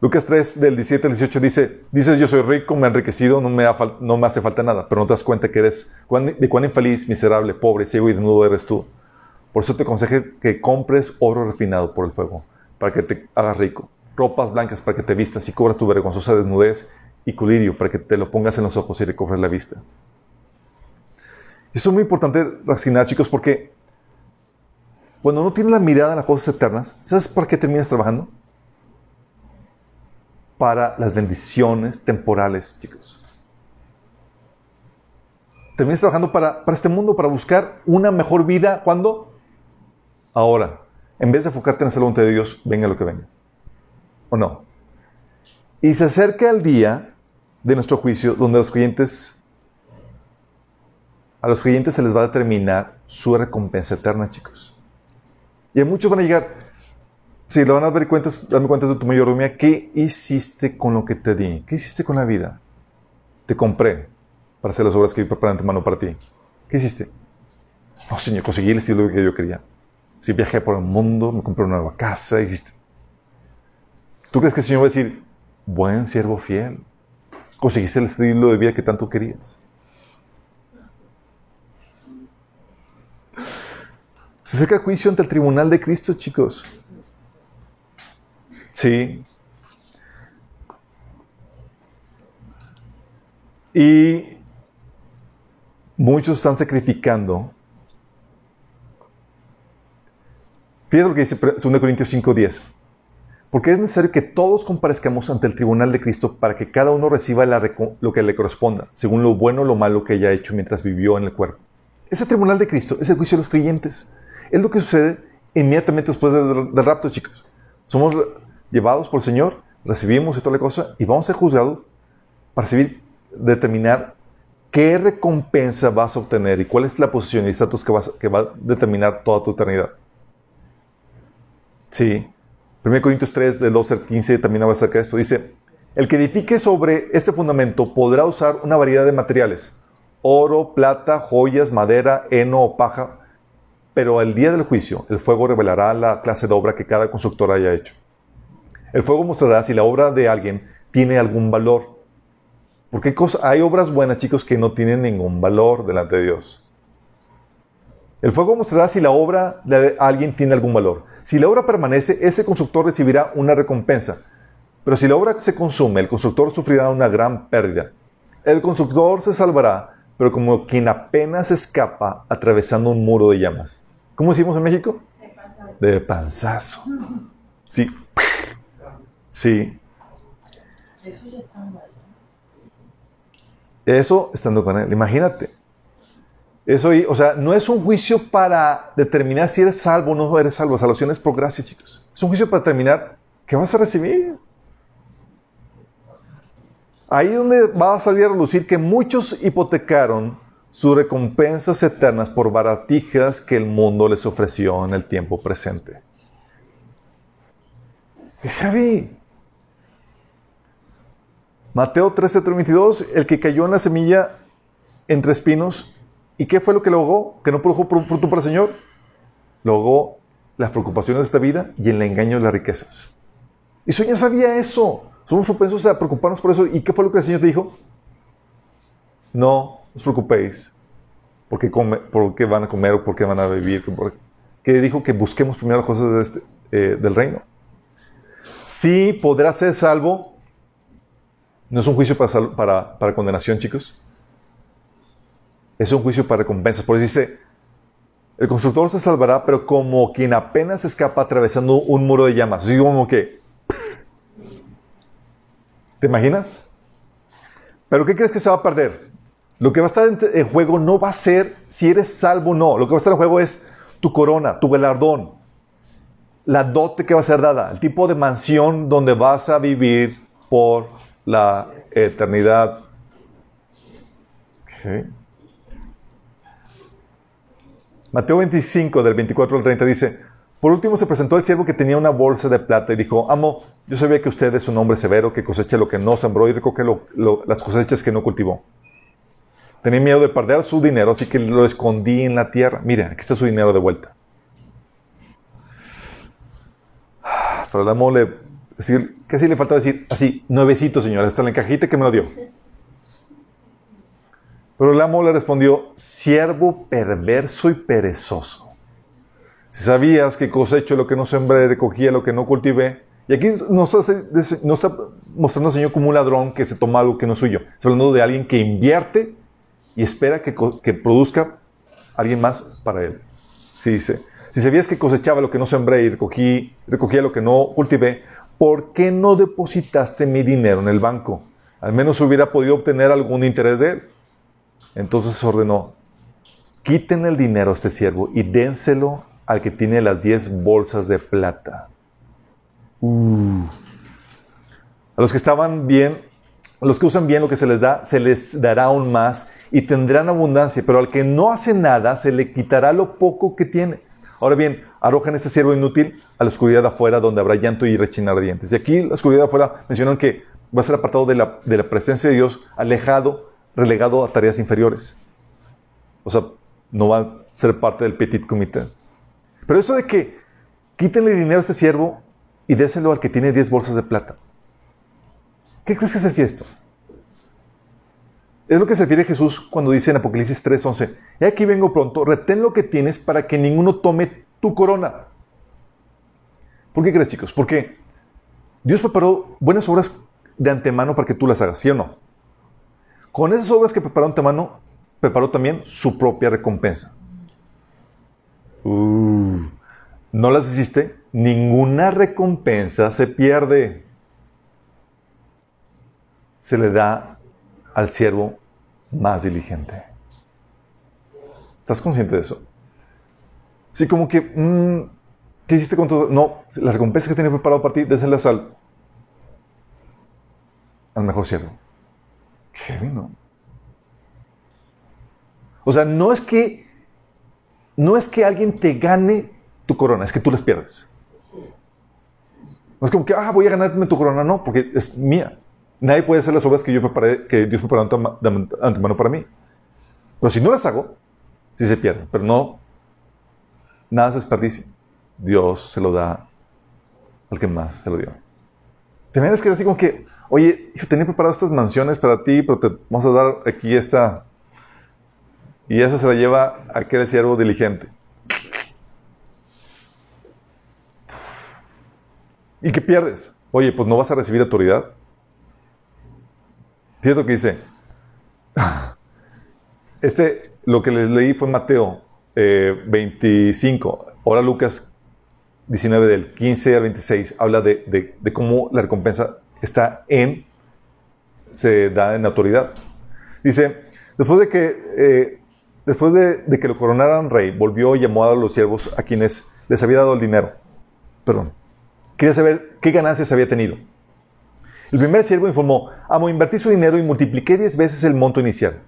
Lucas 3 del 17 al 18 dice, dices yo soy rico, me he enriquecido, no me, no me hace falta nada, pero no te das cuenta que eres de cuán infeliz, miserable, pobre, ciego y desnudo eres tú. Por eso te aconsejo que compres oro refinado por el fuego, para que te hagas rico, ropas blancas para que te vistas y cubras tu vergonzosa desnudez y colirio para que te lo pongas en los ojos y recobres la vista. Eso es muy importante resignar, chicos, porque cuando uno tiene la mirada en las cosas eternas, ¿sabes por qué terminas trabajando? Para las bendiciones temporales, chicos. Terminas trabajando para, para este mundo, para buscar una mejor vida. ¿Cuándo? Ahora. En vez de enfocarte en hacer la voluntad de Dios, venga lo que venga. ¿O no? Y se acerca el día de nuestro juicio donde los creyentes a los creyentes se les va a determinar su recompensa eterna, chicos. Y a muchos van a llegar, si lo van a dar cuentas, dame cuentas de tu mayordomía, ¿qué hiciste con lo que te di? ¿Qué hiciste con la vida? Te compré para hacer las obras que preparé en mano para ti. ¿Qué hiciste? No, Señor, conseguí el estilo que yo quería. Si viajé por el mundo, me compré una nueva casa, hiciste. ¿Tú crees que el Señor va a decir, buen siervo fiel? Conseguiste el estilo de vida que tanto querías. Se acerca el juicio ante el tribunal de Cristo, chicos. Sí. Y muchos están sacrificando. Fíjate lo que dice 2 Corintios 5:10. Porque es necesario que todos comparezcamos ante el tribunal de Cristo para que cada uno reciba lo que le corresponda, según lo bueno o lo malo que haya hecho mientras vivió en el cuerpo. Ese tribunal de Cristo es el juicio de los creyentes. Es lo que sucede inmediatamente después del, rapto, chicos. Somos llevados por el Señor, recibimos y toda la cosa, y vamos a ser juzgados para recibir, determinar qué recompensa vas a obtener y cuál es la posición y estatus que, que va a determinar toda tu eternidad. Sí. 1 Corintios 3, del 12 al 15, también habla acerca de esto. Dice, el que edifique sobre este fundamento podrá usar una variedad de materiales, oro, plata, joyas, madera, heno o paja, pero al día del juicio, el fuego revelará la clase de obra que cada constructor haya hecho. El fuego mostrará si la obra de alguien tiene algún valor. Porque hay obras buenas, chicos, que no tienen ningún valor delante de Dios. El fuego mostrará si la obra de alguien tiene algún valor. Si la obra permanece, ese constructor recibirá una recompensa. Pero si la obra se consume, el constructor sufrirá una gran pérdida. El constructor se salvará, pero como quien apenas escapa atravesando un muro de llamas. ¿Cómo decimos en México? De panzazo. Sí. Sí. Eso estando con él. Imagínate. Eso, o sea, no es un juicio para determinar si eres salvo o no eres salvo. Salvación es por gracia, chicos. Es un juicio para determinar qué vas a recibir. Ahí es donde va a salir a relucir que muchos hipotecaron sus recompensas eternas por baratijas que el mundo les ofreció en el tiempo presente. Javi. Mateo 13, el que cayó en la semilla entre espinos. ¿Y qué fue lo que logró? ¿Que no produjo fruto para el Señor? Logró las preocupaciones de esta vida y el engaño de las riquezas. Y Sonia sabía eso. Somos propensos a preocuparnos por eso. ¿Y qué fue lo que el Señor te dijo? No os preocupéis porque, come, porque van a comer o porque van a vivir. Que dijo que busquemos primero las cosas este, eh, del reino. Sí podrá ser salvo. No es un juicio para, para, condenación, chicos. Es un juicio para recompensas. Por eso dice, el constructor se salvará, pero como quien apenas escapa atravesando un muro de llamas. Así como que... ¿Te imaginas? ¿Pero qué crees que se va a perder? Lo que va a estar en juego no va a ser si eres salvo o no. Lo que va a estar en juego es tu corona, tu galardón, la dote que va a ser dada, el tipo de mansión donde vas a vivir por la eternidad. Mateo 25, del 24 al 30 dice, por último se presentó el siervo que tenía una bolsa de plata y dijo, amo, yo sabía que usted es un hombre severo que cosecha lo que no sembró y recoge las cosechas que no cultivó. Tenía miedo de perder su dinero, así que lo escondí en la tierra. Mire, aquí está su dinero de vuelta. Pero el amo le, decir, casi le falta decir así, nuevecito, señor, está en la cajita que me lo dio. Pero el amo le respondió, siervo perverso y perezoso. Si sabías que cosecho lo que no sembré, recogía lo que no cultivé, y aquí no está, no está mostrando al Señor como un ladrón que se toma algo que no es suyo. Está hablando de alguien que invierte y espera que, que produzca alguien más para él. Sí, dice, si sabías que cosechaba lo que no sembré y recogí, recogía lo que no cultivé, ¿por qué no depositaste mi dinero en el banco? Al menos hubiera podido obtener algún interés de él. Entonces ordenó, quiten el dinero a este siervo y dénselo al que tiene las diez bolsas de plata. Uh. A los que estaban bien, a los que usan bien lo que se les da, se les dará aún más y tendrán abundancia, pero al que no hace nada, se le quitará lo poco que tiene. Ahora bien, arrojan este siervo inútil a la oscuridad afuera, donde habrá llanto y rechinar de dientes. Y aquí, la oscuridad afuera, mencionan que va a ser apartado de la, presencia de Dios, alejado, relegado a tareas inferiores. O sea, no va a ser parte del petit comité. Pero eso de que quítenle dinero a este siervo y déselo al que tiene 10 bolsas de plata. ¿Qué crees que es el esto? Es lo que se refiere Jesús cuando dice en Apocalipsis 3:11, he aquí vengo pronto, retén lo que tienes para que ninguno tome tu corona. ¿Por qué crees, chicos? Porque Dios preparó buenas obras de antemano para que tú las hagas, ¿sí o no? Con esas obras que preparó antemano, preparó también su propia recompensa. Uh, no las hiciste, ninguna recompensa se pierde. Se le da al siervo más diligente. ¿Estás consciente de eso? Sí, como que, mm, ¿qué hiciste con todo? No, la recompensa que tenía preparado para ti, déselas al, al mejor siervo. Qué vino. O sea, no es que no es que alguien te gane tu corona, es que tú las pierdes. No es como que, ah, voy a ganarme tu corona, no, porque es mía. Nadie puede hacer las obras que yo preparé, que Dios preparó antemano para mí. Pero si no las hago, sí se pierden. Pero no, nada se desperdicia. Dios se lo da al que más se lo dio. Te imaginas que es así como que, oye, hijo, tenía preparado estas mansiones para ti, pero te vamos a dar aquí esta. Y esa se la lleva aquel siervo diligente. ¿Y qué pierdes? Oye, pues no vas a recibir autoridad. Fíjate lo que dice. Este, lo que les leí fue Mateo 25. Eh, Ahora Lucas 19 del 15 al 26 habla de, cómo la recompensa está en, se da en autoridad. Dice, después de que, eh, después de, que lo coronaran rey, volvió y llamó a los siervos a quienes les había dado el dinero. Perdón. Quería saber qué ganancias había tenido. El primer siervo informó, amo, invertí su dinero y multipliqué diez veces el monto inicial.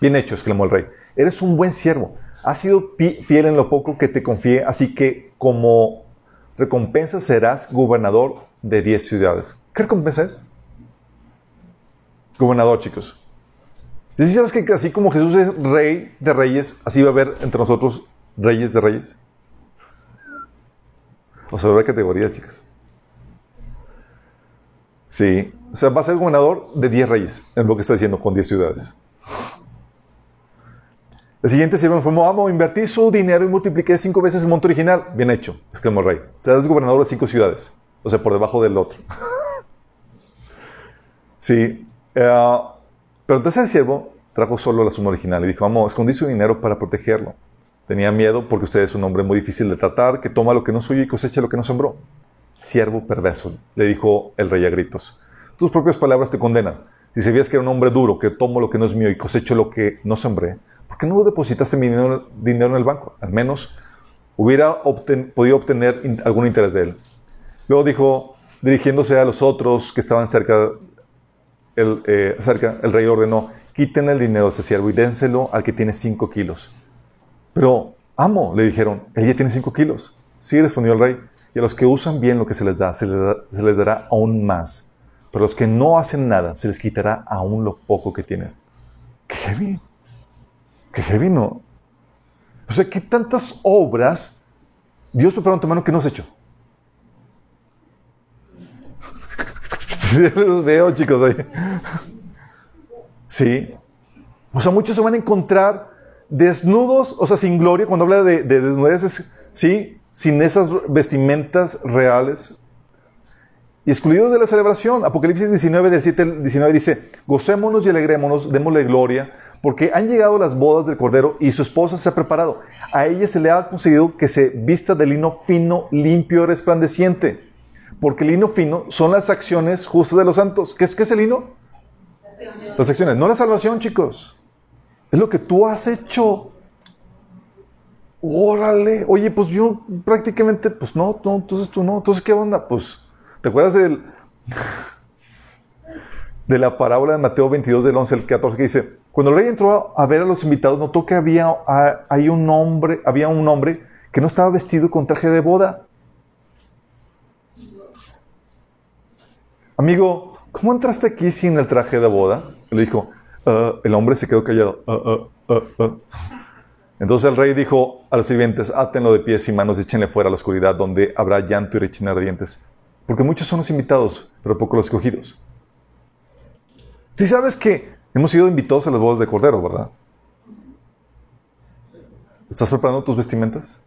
Bien hecho, exclamó el rey. Eres un buen siervo. Has sido fiel en lo poco que te confié, así que como recompensa serás gobernador de diez ciudades. ¿Qué recompensa es? Gobernador, chicos. ¿Sí sabes que así como Jesús es rey de reyes, así va a haber entre nosotros reyes de reyes? O sea, habrá categorías, chicos. Sí. O sea, va a ser gobernador de 10 reyes, es lo que está diciendo, con 10 ciudades. El siguiente siervo fue amo, invertí su dinero y multipliqué cinco veces el monto original. Bien hecho, exclamó el rey. Es gobernador de cinco ciudades. O sea, por debajo del otro. sí. Eh, pero el tercer siervo trajo solo la suma original y dijo, amo, escondí su dinero para protegerlo. Tenía miedo porque usted es un hombre muy difícil de tratar, que toma lo que no suyo y cosecha lo que no sembró. Siervo perverso, le dijo el rey a gritos. Tus propias palabras te condenan. Si sabías que era un hombre duro, que tomo lo que no es mío y cosecho lo que no sembré, ¿por qué no depositaste mi dinero, en el banco? Al menos hubiera podido obtener algún interés de él. Luego dijo, dirigiéndose a los otros que estaban cerca, el, eh, rey ordenó, quiten el dinero de ese siervo y dénselo al que tiene cinco kilos. Pero, amo, le dijeron, ella tiene cinco kilos. Sí, respondió el rey, y a los que usan bien lo que se les da, se les, dará aún más. Pero a los que no hacen nada, se les quitará aún lo poco que tienen. ¡Qué heavy! ¡Qué heavy, no! O sea, ¿qué tantas obras Dios prepara tu mano que no has hecho? los veo, chicos, ahí. Sí. O sea, muchos se van a encontrar desnudos, o sea, sin gloria, cuando habla de, de desnudez, ¿sí? Sin esas vestimentas reales. Y excluidos de la celebración. Apocalipsis 19, del 7 al 19 dice, gocémonos y alegrémonos, démosle gloria, porque han llegado las bodas del Cordero y su esposa se ha preparado. A ella se le ha conseguido que se vista de lino fino, limpio, resplandeciente. Porque el lino fino son las acciones justas de los santos. ¿Qué es, el lino? Las acciones. No la salvación, chicos. Es lo que tú has hecho. Órale. Oye, pues yo prácticamente, pues no, no, entonces tú no. Entonces, ¿qué onda? Pues, ¿te acuerdas del, de la parábola de Mateo 22, del 11 al 14, que dice, cuando el rey entró a ver a los invitados, notó que había, hay un hombre, había un hombre que no estaba vestido con traje de boda. Amigo, ¿cómo entraste aquí sin el traje de boda? Le dijo, Ah, el hombre se quedó callado. Ah, ah, Entonces el rey dijo a los sirvientes, átenlo de pies y manos y échenle fuera a la oscuridad, donde habrá llanto y rechinar de dientes. Porque muchos son los invitados, pero pocos los escogidos. Si sabes que hemos sido invitados a las bodas de Cordero, ¿verdad? ¿Estás preparando tus vestimentas?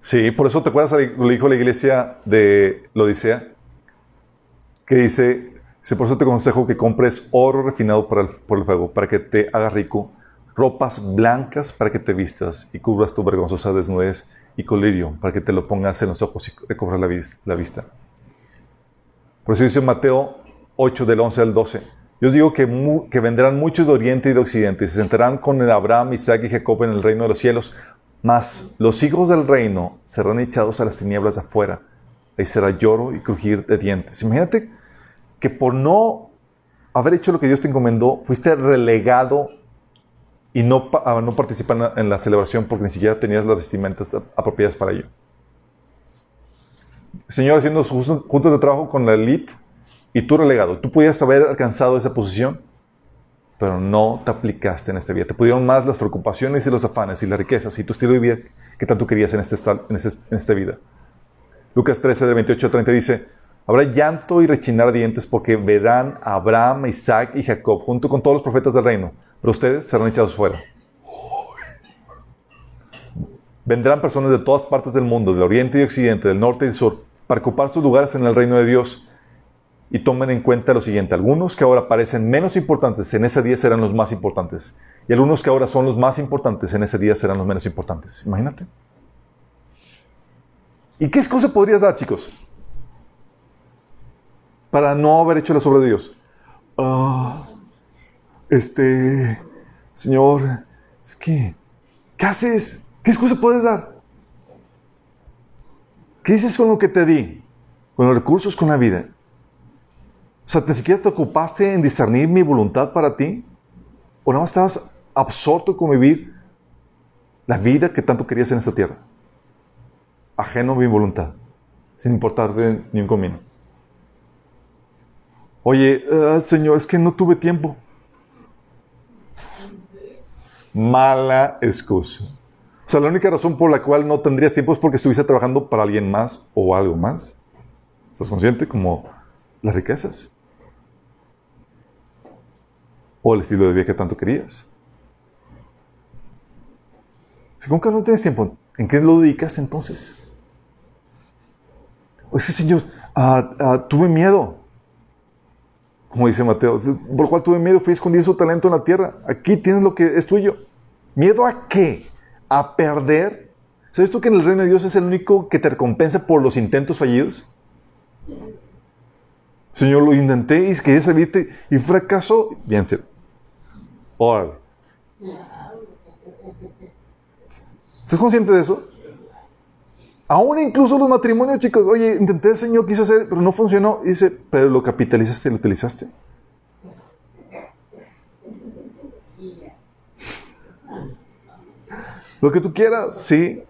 Sí, por eso te acuerdas, lo dijo la iglesia de Lodicea, que dice, por eso te aconsejo que compres oro refinado por el fuego, para que te haga rico, ropas blancas para que te vistas y cubras tu vergonzosa desnudez y colirio, para que te lo pongas en los ojos y recobras la, vista. Por eso dice Mateo 8, del 11 al 12. Yo os digo que, vendrán muchos de oriente y de occidente y se sentarán con el Abraham, Isaac y Jacob en el reino de los cielos, mas los hijos del reino serán echados a las tinieblas de afuera. Ahí será lloro y crujir de dientes. Imagínate que por no haber hecho lo que Dios te encomendó, fuiste relegado y no, no participar en la celebración porque ni siquiera tenías las vestimentas apropiadas para ello. Señor haciendo sus juntas de trabajo con la elite y tú relegado. Tú podías haber alcanzado esa posición, pero no te aplicaste en esta vida. Te pudieron más las preocupaciones y los afanes y las riquezas y tu estilo de vida que tanto querías en, este, en, este, en esta vida. Lucas 13, de 28 a 30 dice, Habrá llanto y rechinar dientes porque verán a Abraham, Isaac y Jacob junto con todos los profetas del reino, pero ustedes serán echados fuera. Vendrán personas de todas partes del mundo, del oriente y occidente, del norte y del sur, para ocupar sus lugares en el reino de Dios. Y tomen en cuenta lo siguiente, algunos que ahora parecen menos importantes en ese día serán los más importantes. Y algunos que ahora son los más importantes en ese día serán los menos importantes. Imagínate. ¿Y qué cosa podrías dar, chicos? para no haber hecho la obras de Dios. Ah, este, Señor, es que, ¿qué haces? ¿Qué excusa puedes dar? ¿Qué dices con lo que te di? Con los recursos, con la vida. O sea, ¿ni siquiera te ocupaste en discernir mi voluntad para ti? ¿O nada más estabas absorto con vivir la vida que tanto querías en esta tierra? Ajeno a mi voluntad, sin importarte ni un comino. Oye, ah, Señor, es que no tuve tiempo. Mala excusa. O sea, la única razón por la cual no tendrías tiempo es porque estuviese trabajando para alguien más o algo más. ¿Estás consciente? Como las riquezas. O el estilo de vida que tanto querías. Si con que no tienes tiempo, ¿en qué lo dedicas entonces? O ese Señor, ah, ah, tuve miedo. Como dice Mateo, por lo cual tuve miedo, fui a escondir su talento en la tierra. Aquí tienes lo que es tuyo. ¿Miedo a qué? ¿A perder? ¿Sabes tú que en el reino de Dios es el único que te recompensa por los intentos fallidos? Señor, lo intenté y quería salirte y fracasó. Bien, Órale. ¿Estás consciente de eso? Aún incluso los matrimonios, chicos, oye, intenté, Señor, quise hacer, pero no funcionó. Y dice, pero lo capitalizaste, lo utilizaste. Lo que tú quieras, sí.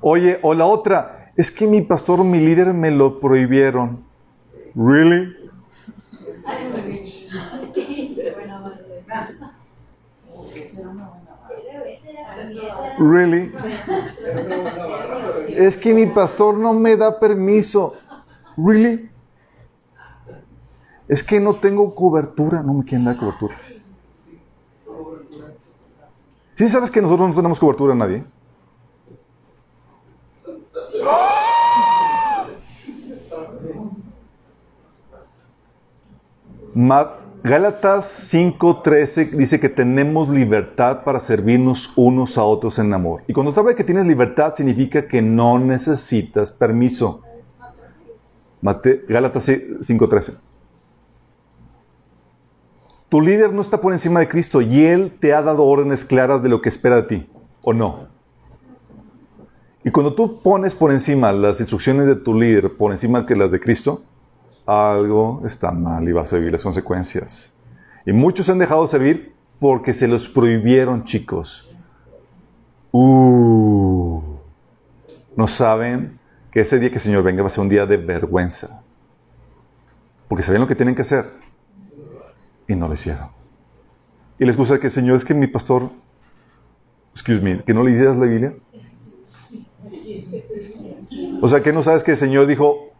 Oye, o la otra, es que mi pastor, mi líder me lo prohibieron. ¿Really? ¿Really? Es que mi pastor no me da permiso. ¿Really? Es que no tengo cobertura. No me quieren dar cobertura. ¿Sí sabes que nosotros no tenemos cobertura a nadie? Gálatas 5:13 dice que tenemos libertad para servirnos unos a otros en amor. Y cuando habla de que tienes libertad, significa que no necesitas permiso. Mate, Gálatas 5:13. Tu líder no está por encima de Cristo y Él te ha dado órdenes claras de lo que espera de ti, ¿o no? Y cuando tú pones por encima las instrucciones de tu líder, por encima que las de Cristo, algo está mal y vas a vivir las consecuencias. Y muchos han dejado de servir porque se los prohibieron, chicos. Uh, no saben que ese día que el Señor venga va a ser un día de vergüenza. Porque sabían lo que tienen que hacer y no lo hicieron. Y les gusta que Señor es que mi pastor, excuse me, que no le la Biblia. O sea, que no sabes que el Señor dijo,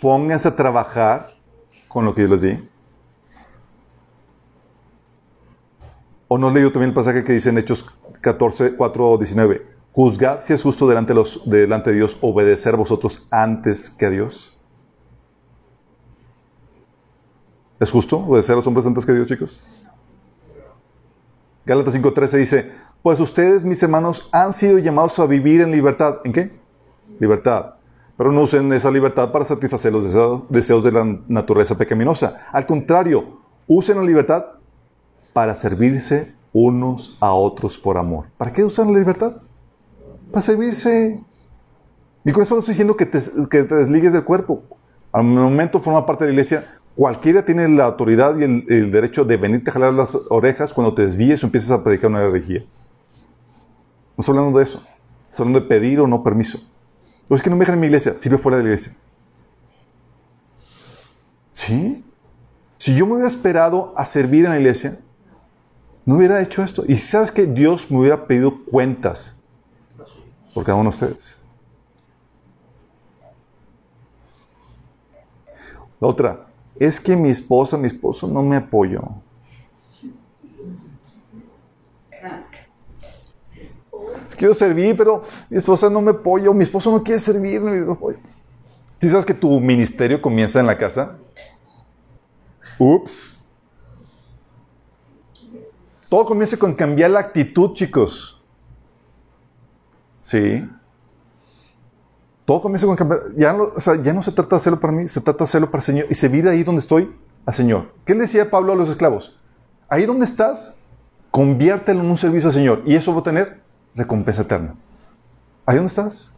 pónganse a trabajar con lo que yo les di. ¿O no has leído también el pasaje que dice en Hechos 14, 4, 19? Juzgad si es justo delante de, los, delante de Dios obedecer vosotros antes que a Dios. ¿Es justo obedecer a los hombres antes que Dios, chicos? Gálatas 5.13 dice, pues ustedes, mis hermanos, han sido llamados a vivir en libertad. ¿En qué? Libertad. Pero no usen esa libertad para satisfacer los deseos de la naturaleza pecaminosa. Al contrario, usen la libertad para servirse unos a otros por amor. ¿Para qué usan la libertad? Para servirse. Y con eso no estoy diciendo que te, desligues del cuerpo. Al momento forma parte de la iglesia, cualquiera tiene la autoridad y el, derecho de venirte a jalar las orejas cuando te desvíes o empieces a predicar una herejía. No estoy hablando de eso. Estoy hablando de pedir o no permiso. O es que no me dejan en mi iglesia, sirve fuera de la iglesia. ¿Sí? Si yo me hubiera esperado a servir en la iglesia, no hubiera hecho esto. Y sabes que Dios me hubiera pedido cuentas por cada uno de ustedes. La otra, es que mi esposa, mi esposo no me apoyó. quiero servir, pero mi esposa no me apoya, mi esposo no quiere servir, ¿Sí sabes que tu ministerio comienza en la casa? Ups. Todo comienza con cambiar la actitud, chicos. Sí. Todo comienza con. Ya no, ya no se trata de hacerlo para mí, se trata de hacerlo para el Señor. Y servir ahí donde estoy al Señor. ¿Qué le decía Pablo a los esclavos? Ahí donde estás, conviértelo en un servicio al Señor. Y eso va a tener recompensa eterna. ¿Ahí dónde estás?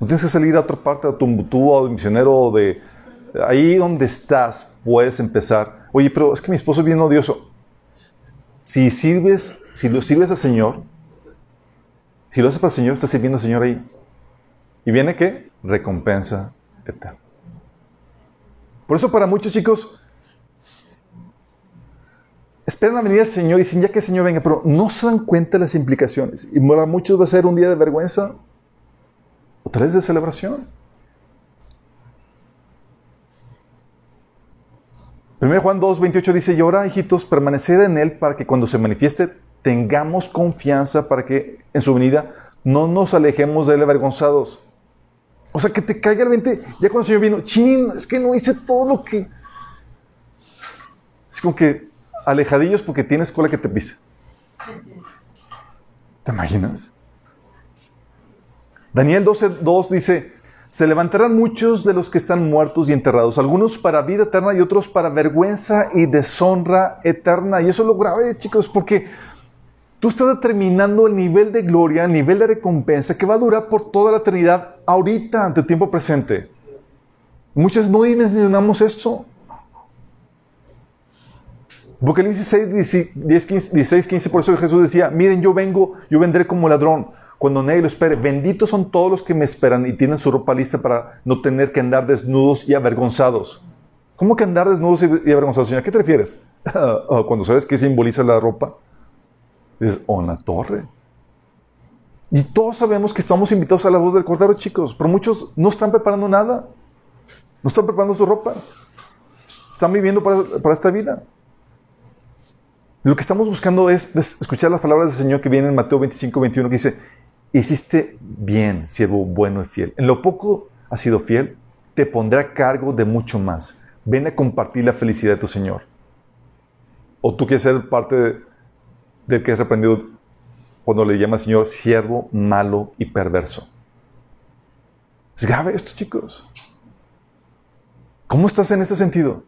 No tienes que salir a otra parte, a tu o misionero, de ahí donde estás, puedes empezar. Oye, pero es que mi esposo es bien odioso. Si sirves, si lo sirves al Señor, si lo haces para el Señor, estás sirviendo al Señor ahí. ¿Y viene qué? Recompensa eterna. Por eso para muchos chicos, esperan la venida del Señor y dicen, ya que el Señor venga, pero no se dan cuenta de las implicaciones. Y para muchos va a ser un día de vergüenza o tal vez de celebración. 1 Juan 2, 28 dice, y ahora, hijitos, permaneced en Él para que cuando se manifieste tengamos confianza para que en su venida no nos alejemos de Él avergonzados. O sea, que te caiga el 20, ya cuando el Señor vino, chin, es que no hice todo lo que... Es como que alejadillos porque tienes cola que te pisa. ¿Te imaginas? Daniel 12, 2 dice, se levantarán muchos de los que están muertos y enterrados, algunos para vida eterna y otros para vergüenza y deshonra eterna. Y eso es lo grave, chicos, porque tú estás determinando el nivel de gloria, el nivel de recompensa que va a durar por toda la eternidad ahorita, ante el tiempo presente. Muchas no dimensionamos esto. Apocalipsis 16, 16, 15, por eso Jesús decía, miren, yo vengo, yo vendré como ladrón cuando nadie lo espere. Benditos son todos los que me esperan y tienen su ropa lista para no tener que andar desnudos y avergonzados. ¿Cómo que andar desnudos y avergonzados, señor? ¿A qué te refieres? Cuando sabes qué simboliza la ropa, dices, oh, la torre. Y todos sabemos que estamos invitados a la voz del Cordero, chicos, pero muchos no están preparando nada. No están preparando sus ropas. Están viviendo para, para esta vida. Lo que estamos buscando es escuchar las palabras del Señor que vienen en Mateo 25, 21, que dice, hiciste bien, siervo bueno y fiel. En lo poco has sido fiel, te pondré a cargo de mucho más. Ven a compartir la felicidad de tu Señor. O tú quieres ser parte del que es reprendido cuando le llama al Señor siervo malo y perverso. Es grave esto, chicos. ¿Cómo estás en ese sentido?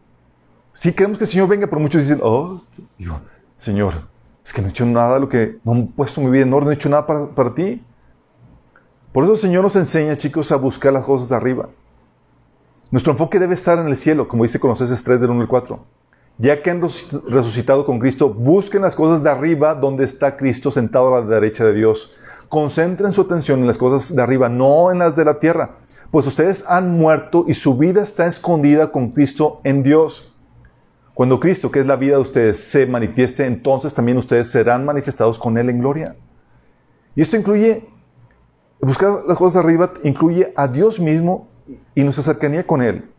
Si queremos que el Señor venga, pero muchos dicen, oh, digo, Señor, es que no he hecho nada lo que, no he puesto mi vida en orden, no he hecho nada para, para ti. Por eso el Señor nos enseña, chicos, a buscar las cosas de arriba. Nuestro enfoque debe estar en el cielo, como dice Colosenses 3 del 1 al 4. Ya que han resucitado con Cristo, busquen las cosas de arriba donde está Cristo sentado a la derecha de Dios. Concentren su atención en las cosas de arriba, no en las de la tierra, pues ustedes han muerto y su vida está escondida con Cristo en Dios. Cuando Cristo, que es la vida de ustedes, se manifieste, entonces también ustedes serán manifestados con Él en gloria. Y esto incluye Buscar las cosas de arriba incluye a Dios mismo y nuestra cercanía con Él.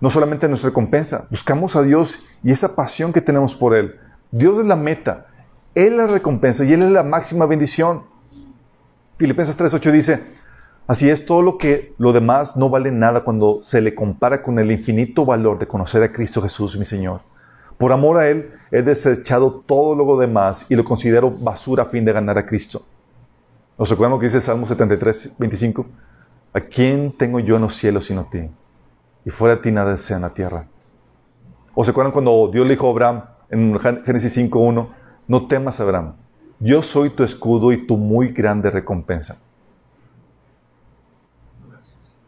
No solamente nuestra recompensa, buscamos a Dios y esa pasión que tenemos por Él. Dios es la meta, Él es la recompensa y Él es la máxima bendición. Filipenses 3.8 dice, así es todo lo que lo demás no vale nada cuando se le compara con el infinito valor de conocer a Cristo Jesús mi Señor. Por amor a Él he desechado todo lo demás y lo considero basura a fin de ganar a Cristo. ¿Nos lo que dice Salmo 73, 25? ¿A quién tengo yo en los cielos sino a ti? Y fuera de ti nada desea en la tierra. ¿O se acuerdan cuando Dios le dijo a Abraham en Génesis 5, 1? No temas, Abraham. Yo soy tu escudo y tu muy grande recompensa.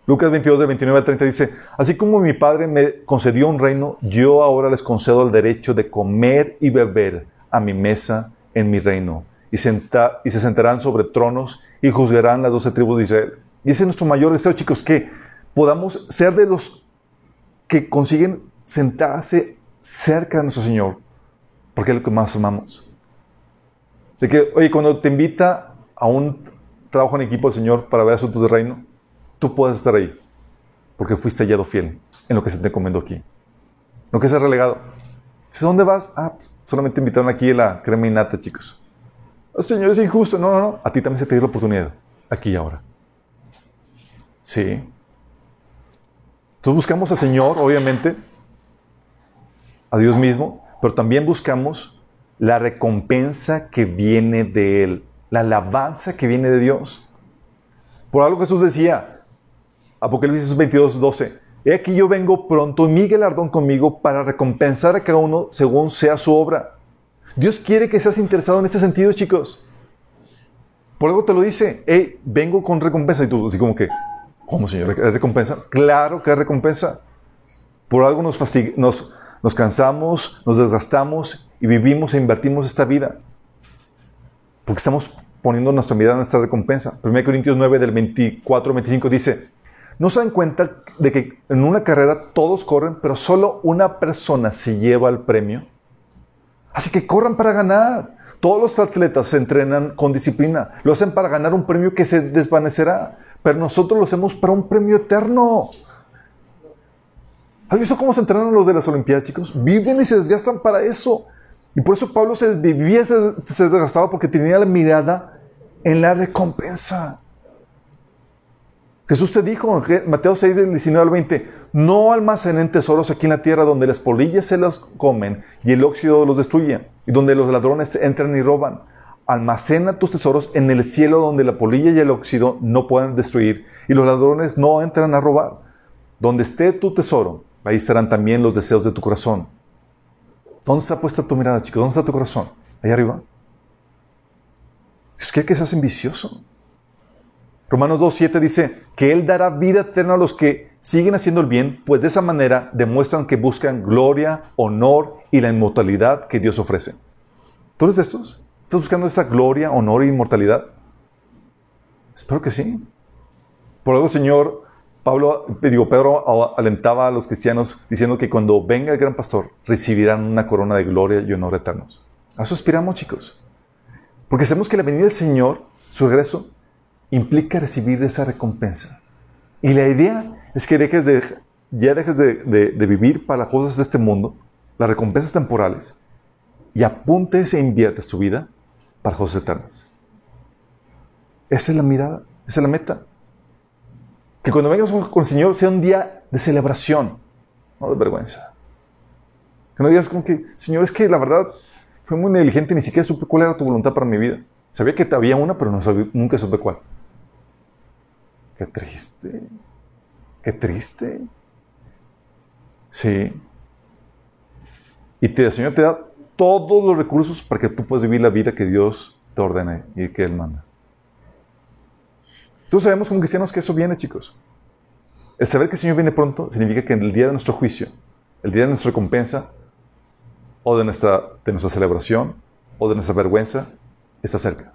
Lucas 22, de 29 al 30 dice, así como mi padre me concedió un reino, yo ahora les concedo el derecho de comer y beber a mi mesa en mi reino y, y se sentarán sobre tronos y juzgarán las doce tribus de Israel. Y ese es nuestro mayor deseo, chicos, que podamos ser de los que consiguen sentarse cerca de nuestro Señor, porque es lo que más amamos. De que, oye, cuando te invita a un trabajo en equipo del Señor para ver asuntos de reino, tú puedes estar ahí, porque fuiste hallado fiel en lo que se te encomendó aquí. No que seas relegado. ¿De dónde vas? Ah, solamente invitaron aquí a la crema innata, chicos. Señor, es injusto. No, no, no. A ti también se te dio la oportunidad. Aquí y ahora. Sí. Entonces buscamos al Señor, obviamente, a Dios mismo, pero también buscamos la recompensa que viene de Él, la alabanza que viene de Dios. Por algo Jesús decía, Apocalipsis 22, 12, He aquí yo vengo pronto mi galardón conmigo para recompensar a cada uno según sea su obra. Dios quiere que seas interesado en ese sentido, chicos. Por algo te lo dice, hey, vengo con recompensa. Y tú, así como que, ¿cómo, Señor? ¿Es recompensa? Claro que es recompensa. Por algo nos, nos, nos cansamos, nos desgastamos y vivimos e invertimos esta vida. Porque estamos poniendo nuestra mirada en nuestra recompensa. 1 Corintios 9 del 24 al 25 dice, ¿no se dan cuenta de que en una carrera todos corren, pero solo una persona se lleva el premio? Así que corran para ganar. Todos los atletas se entrenan con disciplina. Lo hacen para ganar un premio que se desvanecerá. Pero nosotros lo hacemos para un premio eterno. ¿Has visto cómo se entrenan los de las Olimpiadas, chicos? Viven y se desgastan para eso. Y por eso Pablo se se desgastaba porque tenía la mirada en la recompensa. Jesús te dijo, Mateo 6, del 19 al 20, no almacenen tesoros aquí en la tierra donde las polillas se las comen y el óxido los destruye, y donde los ladrones entran y roban. Almacena tus tesoros en el cielo donde la polilla y el óxido no pueden destruir y los ladrones no entran a robar. Donde esté tu tesoro, ahí estarán también los deseos de tu corazón. ¿Dónde está puesta tu mirada, chicos? ¿Dónde está tu corazón? Ahí arriba. Dios quiere que seas ambicioso. Romanos 2.7 dice que Él dará vida eterna a los que siguen haciendo el bien, pues de esa manera demuestran que buscan gloria, honor y la inmortalidad que Dios ofrece. ¿Tú eres de estos? ¿Estás buscando esa gloria, honor e inmortalidad? Espero que sí. Por algo, Señor, Pablo, digo, Pedro alentaba a los cristianos diciendo que cuando venga el gran pastor recibirán una corona de gloria y honor eternos. A eso aspiramos, chicos. Porque sabemos que la venida del Señor, su regreso, implica recibir esa recompensa. Y la idea es que dejes de, ya dejes de, vivir para las cosas de este mundo, las recompensas temporales, y apuntes e inviertes tu vida para cosas eternas. Esa es la mirada, esa es la meta. Que cuando vengas con el Señor sea un día de celebración, no de vergüenza. Que no digas como que, Señor, es que la verdad fue muy negligente, ni siquiera supe cuál era tu voluntad para mi vida. Sabía que había una, pero no nunca supe cuál. Qué triste. Qué triste. Sí. Y te, el Señor te da todos los recursos para que tú puedas vivir la vida que Dios te ordene y que Él manda. Tú sabemos como cristianos que eso viene, chicos. El saber que el Señor viene pronto significa que en el día de nuestro juicio, el día de nuestra recompensa, o de nuestra, de nuestra celebración, o de nuestra vergüenza, está cerca.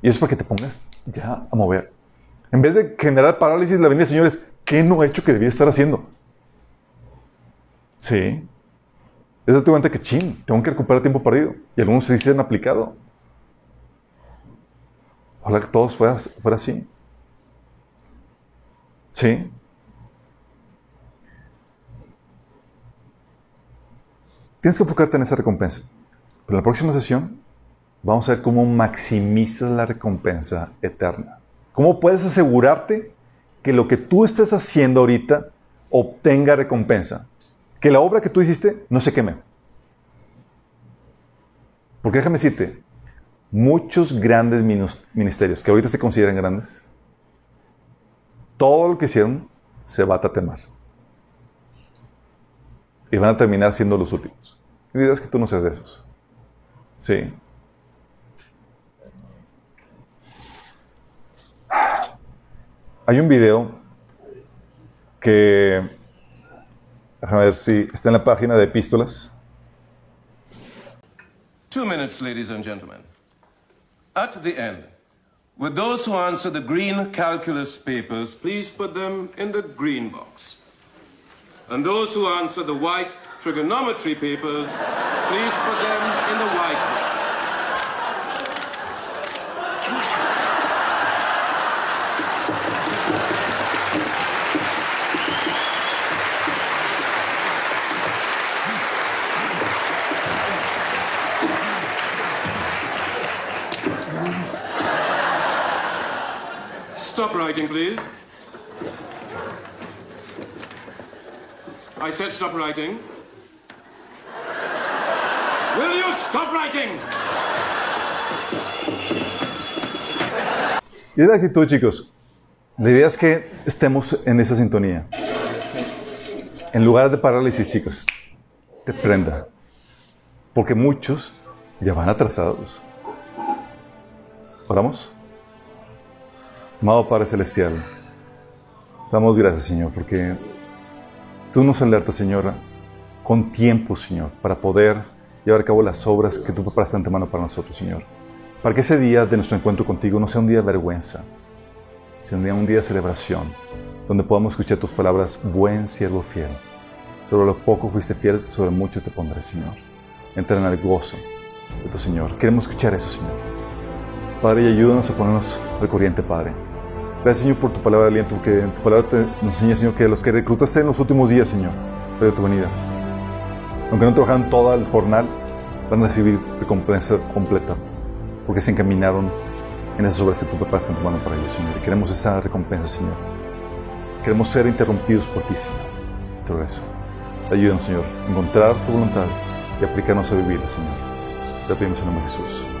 Y eso es para que te pongas ya a mover. En vez de generar parálisis, la venida señores, ¿qué no he hecho que debía estar haciendo? Sí. Es darte cuenta que, chin, tengo que recuperar tiempo perdido. Y algunos se han aplicado. Ojalá que todos fuera, fuera así. Sí. Tienes que enfocarte en esa recompensa. Pero en la próxima sesión vamos a ver cómo maximizas la recompensa eterna. ¿Cómo puedes asegurarte que lo que tú estés haciendo ahorita obtenga recompensa? Que la obra que tú hiciste no se queme. Porque déjame decirte, muchos grandes ministerios que ahorita se consideran grandes, todo lo que hicieron se va a tatemar. Y van a terminar siendo los últimos. Y dirás que tú no seas de esos. Sí. Hay un video que, déjame ver si está en la página de epístolas. Two minutes, ladies and gentlemen. At the end, with those who answer the green calculus papers, please put them in the green box. And those who answer the white trigonometry papers, please put them in the white box. Stop writing, please. I said stop writing. Will you stop writing? Y es la actitud, chicos. La idea es que estemos en esa sintonía. En lugar de parálisis, chicos, te prenda. Porque muchos ya van atrasados. ¿Oramos? Amado Padre Celestial, damos gracias, Señor, porque tú nos alertas, Señor, con tiempo, Señor, para poder llevar a cabo las obras que tú preparaste antemano para nosotros, Señor. Para que ese día de nuestro encuentro contigo no sea un día de vergüenza, sino un día de celebración, donde podamos escuchar tus palabras, buen siervo fiel. Sobre lo poco fuiste fiel, sobre mucho te pondré, Señor. Entra en el gozo de tu Señor. Queremos escuchar eso, Señor. Padre, y ayúdanos a ponernos al corriente, Padre. Gracias, Señor, por tu palabra de aliento, porque en tu palabra te, nos enseña, Señor, que los que reclutaste en los últimos días, Señor, pero tu venida, aunque no trabajaron toda el jornal, van a recibir recompensa completa, porque se encaminaron en esas obras que tú preparaste en tu mano para ellos, Señor. Y queremos esa recompensa, Señor. Queremos ser interrumpidos por ti, Señor. Todo eso. Ayúdanos, Señor, a encontrar tu voluntad y aplicarnos a vivirla, Señor. Te pedimos en nombre de Jesús.